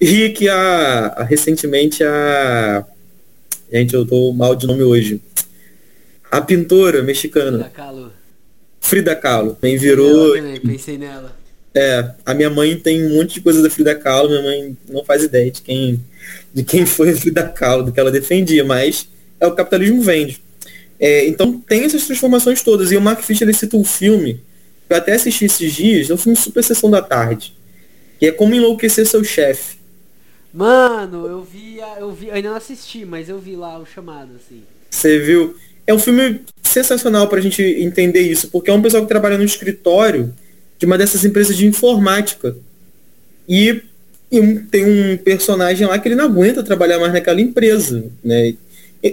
e que a, a recentemente a gente eu tô mal de nome hoje a pintora mexicana Frida Kahlo Frida Kahlo também virou pensei nela é, a minha mãe tem um monte de coisa da Frida Kahlo, minha mãe não faz ideia de quem, de quem foi a Frida Kahlo, do que ela defendia, mas é o capitalismo vende. É, então tem essas transformações todas. E o Mark Fisher ele cita um filme, que eu até assisti esses dias, é um filme Super Sessão da Tarde, que é Como Enlouquecer Seu Chefe. Mano, eu vi, eu vi, eu ainda não assisti, mas eu vi lá o chamado, assim. Você viu? É um filme sensacional pra gente entender isso, porque é um pessoal que trabalha no escritório de uma dessas empresas de informática. E, e tem um personagem lá que ele não aguenta trabalhar mais naquela empresa, né?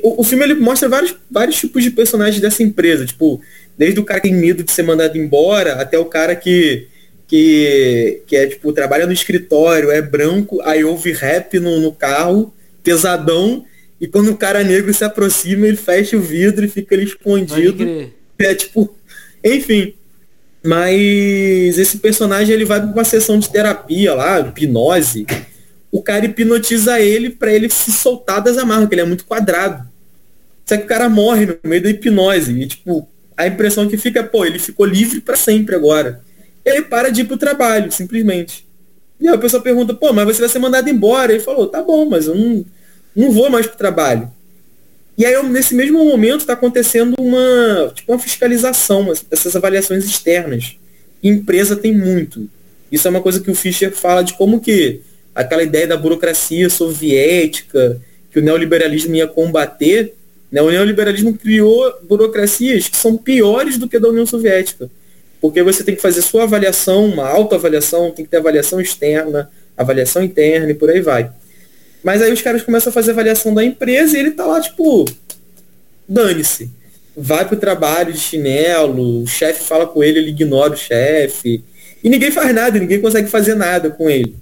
O, o, filme ele mostra vários, vários tipos de personagens dessa empresa, tipo, desde o cara que tem medo de ser mandado embora até o cara que que, que é tipo, trabalha no escritório, é branco, aí ouve rap no, no carro, pesadão, e quando o cara negro se aproxima, ele fecha o vidro e fica ali escondido. É tipo, enfim. Mas esse personagem ele vai para uma sessão de terapia lá, hipnose. O cara hipnotiza ele para ele se soltar das amarras, que ele é muito quadrado. Só que o cara morre no meio da hipnose. E, tipo, a impressão que fica, pô, ele ficou livre para sempre agora ele para de ir pro trabalho, simplesmente. E aí a pessoa pergunta, pô, mas você vai ser mandado embora. Ele falou, tá bom, mas eu não, não vou mais pro trabalho. E aí, nesse mesmo momento, está acontecendo uma, tipo, uma fiscalização, essas avaliações externas. E empresa tem muito. Isso é uma coisa que o Fischer fala de como que aquela ideia da burocracia soviética, que o neoliberalismo ia combater, né? o neoliberalismo criou burocracias que são piores do que a da União Soviética porque você tem que fazer sua avaliação, uma autoavaliação, tem que ter avaliação externa, avaliação interna e por aí vai. Mas aí os caras começam a fazer avaliação da empresa e ele tá lá, tipo, dane-se. Vai pro trabalho de chinelo, o chefe fala com ele, ele ignora o chefe. E ninguém faz nada, ninguém consegue fazer nada com ele.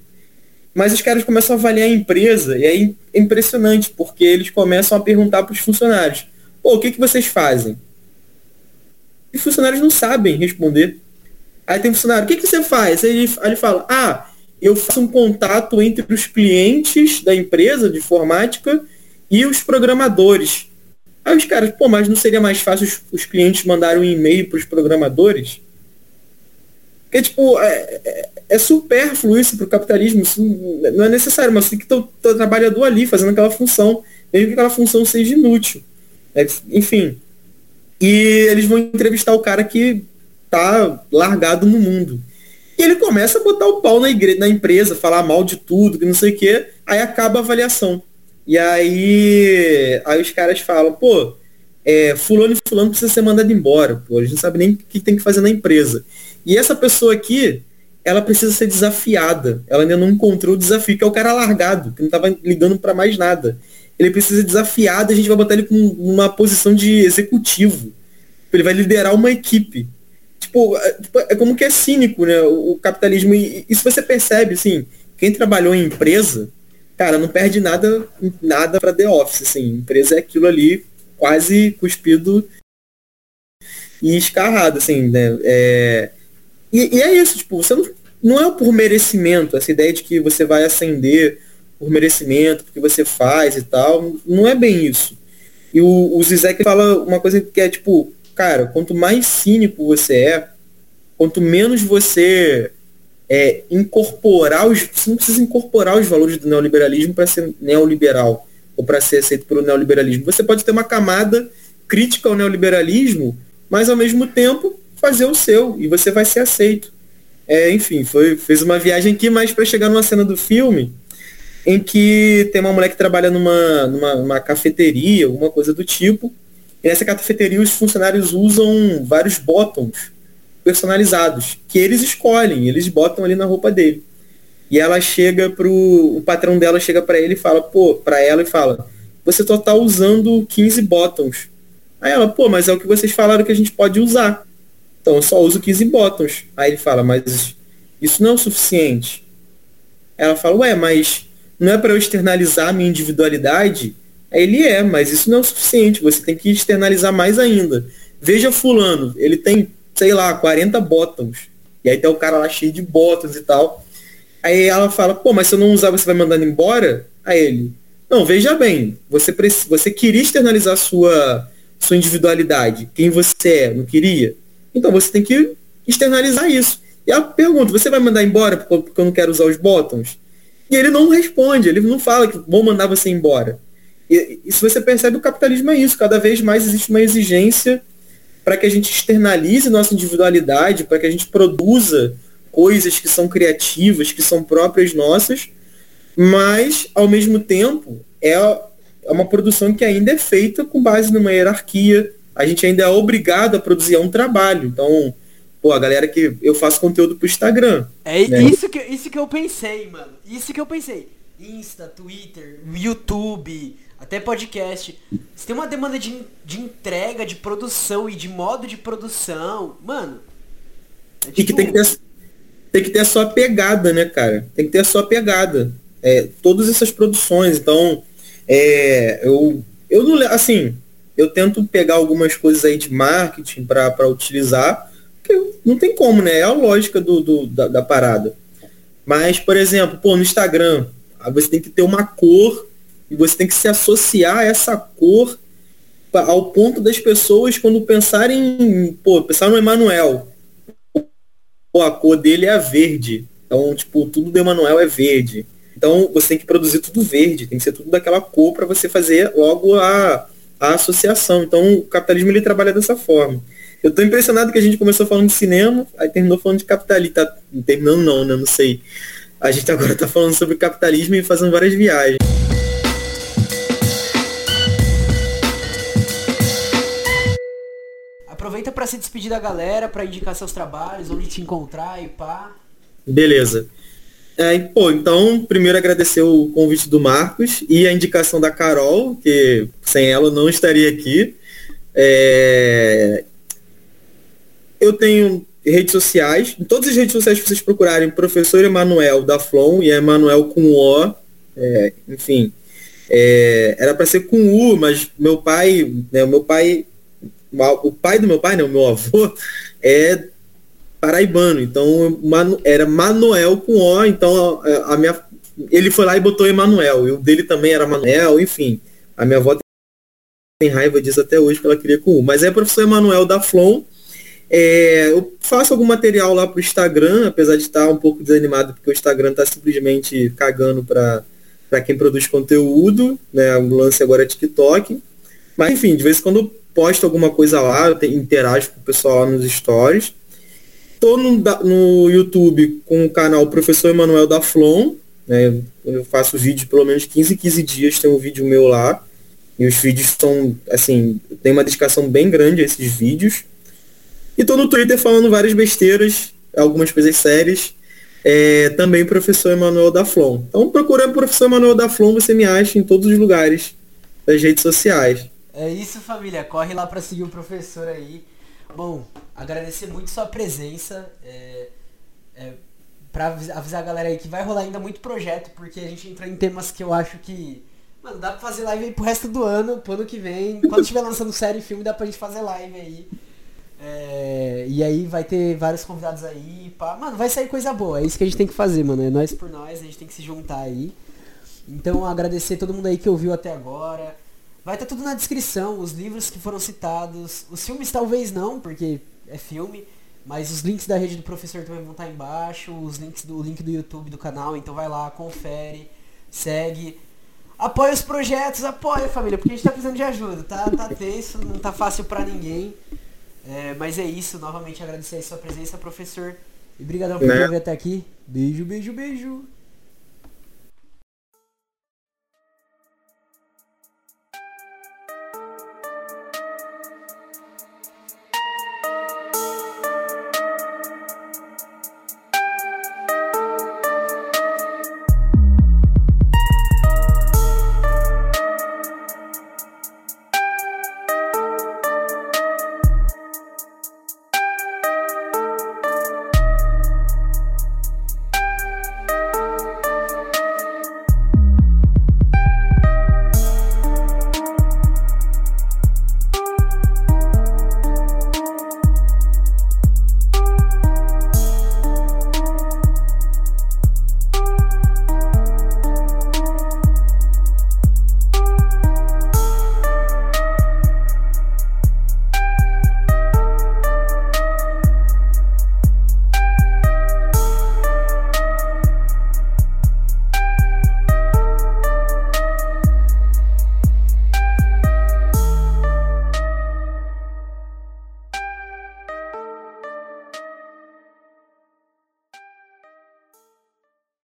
Mas os caras começam a avaliar a empresa e é impressionante, porque eles começam a perguntar para os funcionários, pô, o que, que vocês fazem? os funcionários não sabem responder. Aí tem um funcionário, o que, que você faz? Ele, aí ele fala, ah, eu faço um contato entre os clientes da empresa de informática e os programadores. Aí os caras, pô, mas não seria mais fácil os, os clientes mandarem um e-mail para os programadores? Porque, tipo, é, é, é supérfluo isso para o capitalismo, isso não é necessário, mas tem que ter o trabalhador ali fazendo aquela função, mesmo que aquela função seja inútil. É, enfim, e eles vão entrevistar o cara que tá largado no mundo. E ele começa a botar o pau na, na empresa, falar mal de tudo, que não sei o quê. Aí acaba a avaliação. E aí, aí os caras falam, pô, é, fulano e fulano precisa ser mandado embora, pô, a gente não sabe nem o que tem que fazer na empresa. E essa pessoa aqui, ela precisa ser desafiada. Ela ainda não encontrou o desafio, que é o cara largado, que não estava ligando para mais nada ele precisa ser desafiado, a gente vai botar ele com uma posição de executivo. Ele vai liderar uma equipe. Tipo, é, tipo, é como que é cínico, né? O, capitalismo. E, se você percebe, assim, quem trabalhou em empresa, cara, não perde nada, nada para The Office, assim. Empresa é aquilo ali quase cuspido e escarrado, assim, né? É... E, e, é isso, tipo, você não, não é por merecimento, essa ideia de que você vai ascender por merecimento, porque você faz e tal. Não é bem isso. E o, o Zizek fala uma coisa que é tipo, cara, quanto mais cínico você é, quanto menos você é, incorporar os. Você não precisa incorporar os valores do neoliberalismo para ser neoliberal ou para ser aceito pelo neoliberalismo. Você pode ter uma camada crítica ao neoliberalismo, mas ao mesmo tempo fazer o seu e você vai ser aceito. É, enfim, foi, fez uma viagem aqui, mas para chegar numa cena do filme, em que tem uma mulher que trabalha numa, numa, cafeteria, alguma coisa do tipo. E nessa cafeteria os funcionários usam vários botões personalizados, que eles escolhem, eles botam ali na roupa dele. E ela chega pro. O patrão dela chega para ele e fala, pô, pra ela e fala, você só tá usando 15 botões. Aí ela, pô, mas é o que vocês falaram que a gente pode usar. Então eu só uso 15 botões. Aí ele fala, mas isso não é o suficiente. Ela fala, ué, mas não é para eu externalizar a minha individualidade? Ele é, mas isso não é o suficiente. Você tem que externalizar mais ainda. Veja fulano, ele tem, sei lá, 40 botões. E aí tem o cara lá cheio de botões e tal. Aí ela fala, pô, mas se eu não usar, você vai mandando embora? Aí ele, não, veja bem, você, você queria externalizar sua, sua individualidade, quem você é, não queria? Então você tem que externalizar isso. E ela pergunta, você vai mandar embora porque eu não quero usar os botões? E ele não responde, ele não fala que vou mandar você embora. E, e se você percebe, o capitalismo é isso. Cada vez mais existe uma exigência para que a gente externalize nossa individualidade, para que a gente produza coisas que são criativas, que são próprias nossas, mas, ao mesmo tempo, é, é uma produção que ainda é feita com base numa hierarquia. A gente ainda é obrigado a produzir um trabalho. Então, pô, a galera que eu faço conteúdo pro Instagram. É né? isso, que, isso que eu pensei, mano. Isso que eu pensei. Insta, Twitter, YouTube, até podcast. Você tem uma demanda de, de entrega, de produção e de modo de produção. Mano. É tipo... E que tipo tem que ter, tem que ter a sua pegada, né, cara? Tem que ter a sua pegada. É, todas essas produções, então, é, eu, eu não, assim, eu tento pegar algumas coisas aí de marketing para utilizar, porque não tem como, né? É a lógica do, do da, da, parada. Mas, por exemplo, pô, no Instagram, você tem que ter uma cor e você tem que se associar a essa cor ao ponto das pessoas quando pensarem, pô, pensar no Emanuel, pô, a cor dele é a verde. Então, tipo, tudo do Emanuel é verde. Então, você tem que produzir tudo verde, tem que ser tudo daquela cor para você fazer logo a, a associação. Então, o capitalismo ele trabalha dessa forma. Eu estou impressionado que a gente começou falando de cinema, aí terminou falando de capitalismo. Tá, terminando não, né? Não sei. A gente agora está falando sobre capitalismo e fazendo várias viagens. Aproveita para se despedir da galera, para indicar seus trabalhos, onde te encontrar e pá. Beleza. É, pô, então, primeiro agradecer o convite do Marcos e a indicação da Carol, que sem ela eu não estaria aqui. É... Eu tenho redes sociais, em todas as redes sociais que vocês procurarem, professor Emanuel da Flon, e Emanuel com O, é, enfim. É, era para ser com U, mas meu pai, né, meu pai o pai do meu pai, né, o meu avô, é paraibano. Então era Manuel com O, então a, a minha, ele foi lá e botou Emanuel. E o dele também era Manuel, enfim. A minha avó tem raiva disso até hoje, que ela queria com U. Mas é professor Emanuel da Flon. É, eu faço algum material lá pro Instagram, apesar de estar um pouco desanimado, porque o Instagram está simplesmente cagando para quem produz conteúdo, né? O lance agora é TikTok. Mas enfim, de vez em quando posto alguma coisa lá, interajo com o pessoal lá nos stories. Tô no, no YouTube com o canal Professor Emanuel da Flon, né? Eu faço vídeo pelo menos 15, 15 dias, tem um vídeo meu lá. E os vídeos são, assim, tem uma dedicação bem grande a esses vídeos. E tô no Twitter falando várias besteiras, algumas coisas sérias. É, também professor Emanuel da Flon. Então procurando professor Emanuel da Flon, você me acha em todos os lugares das redes sociais. É isso, família. Corre lá para seguir o professor aí. Bom, agradecer muito sua presença. É, é, para avisar a galera aí que vai rolar ainda muito projeto, porque a gente entrou em temas que eu acho que. Mano, dá pra fazer live aí pro resto do ano, pro ano que vem. Quando estiver lançando série e filme, dá pra gente fazer live aí. É, e aí vai ter vários convidados aí. Pá. Mano, vai sair coisa boa. É isso que a gente tem que fazer, mano. É nós por nós, a gente tem que se juntar aí. Então agradecer todo mundo aí que ouviu até agora. Vai estar tá tudo na descrição, os livros que foram citados. Os filmes talvez não, porque é filme. Mas os links da rede do professor também vão estar tá embaixo. Os links do link do YouTube do canal. Então vai lá, confere, segue. Apoia os projetos, apoia família, porque a gente tá precisando de ajuda, tá? Tá tenso, não tá fácil para ninguém. É, mas é isso, novamente agradecer a sua presença, professor. E obrigado por né? vir até aqui. Beijo, beijo, beijo.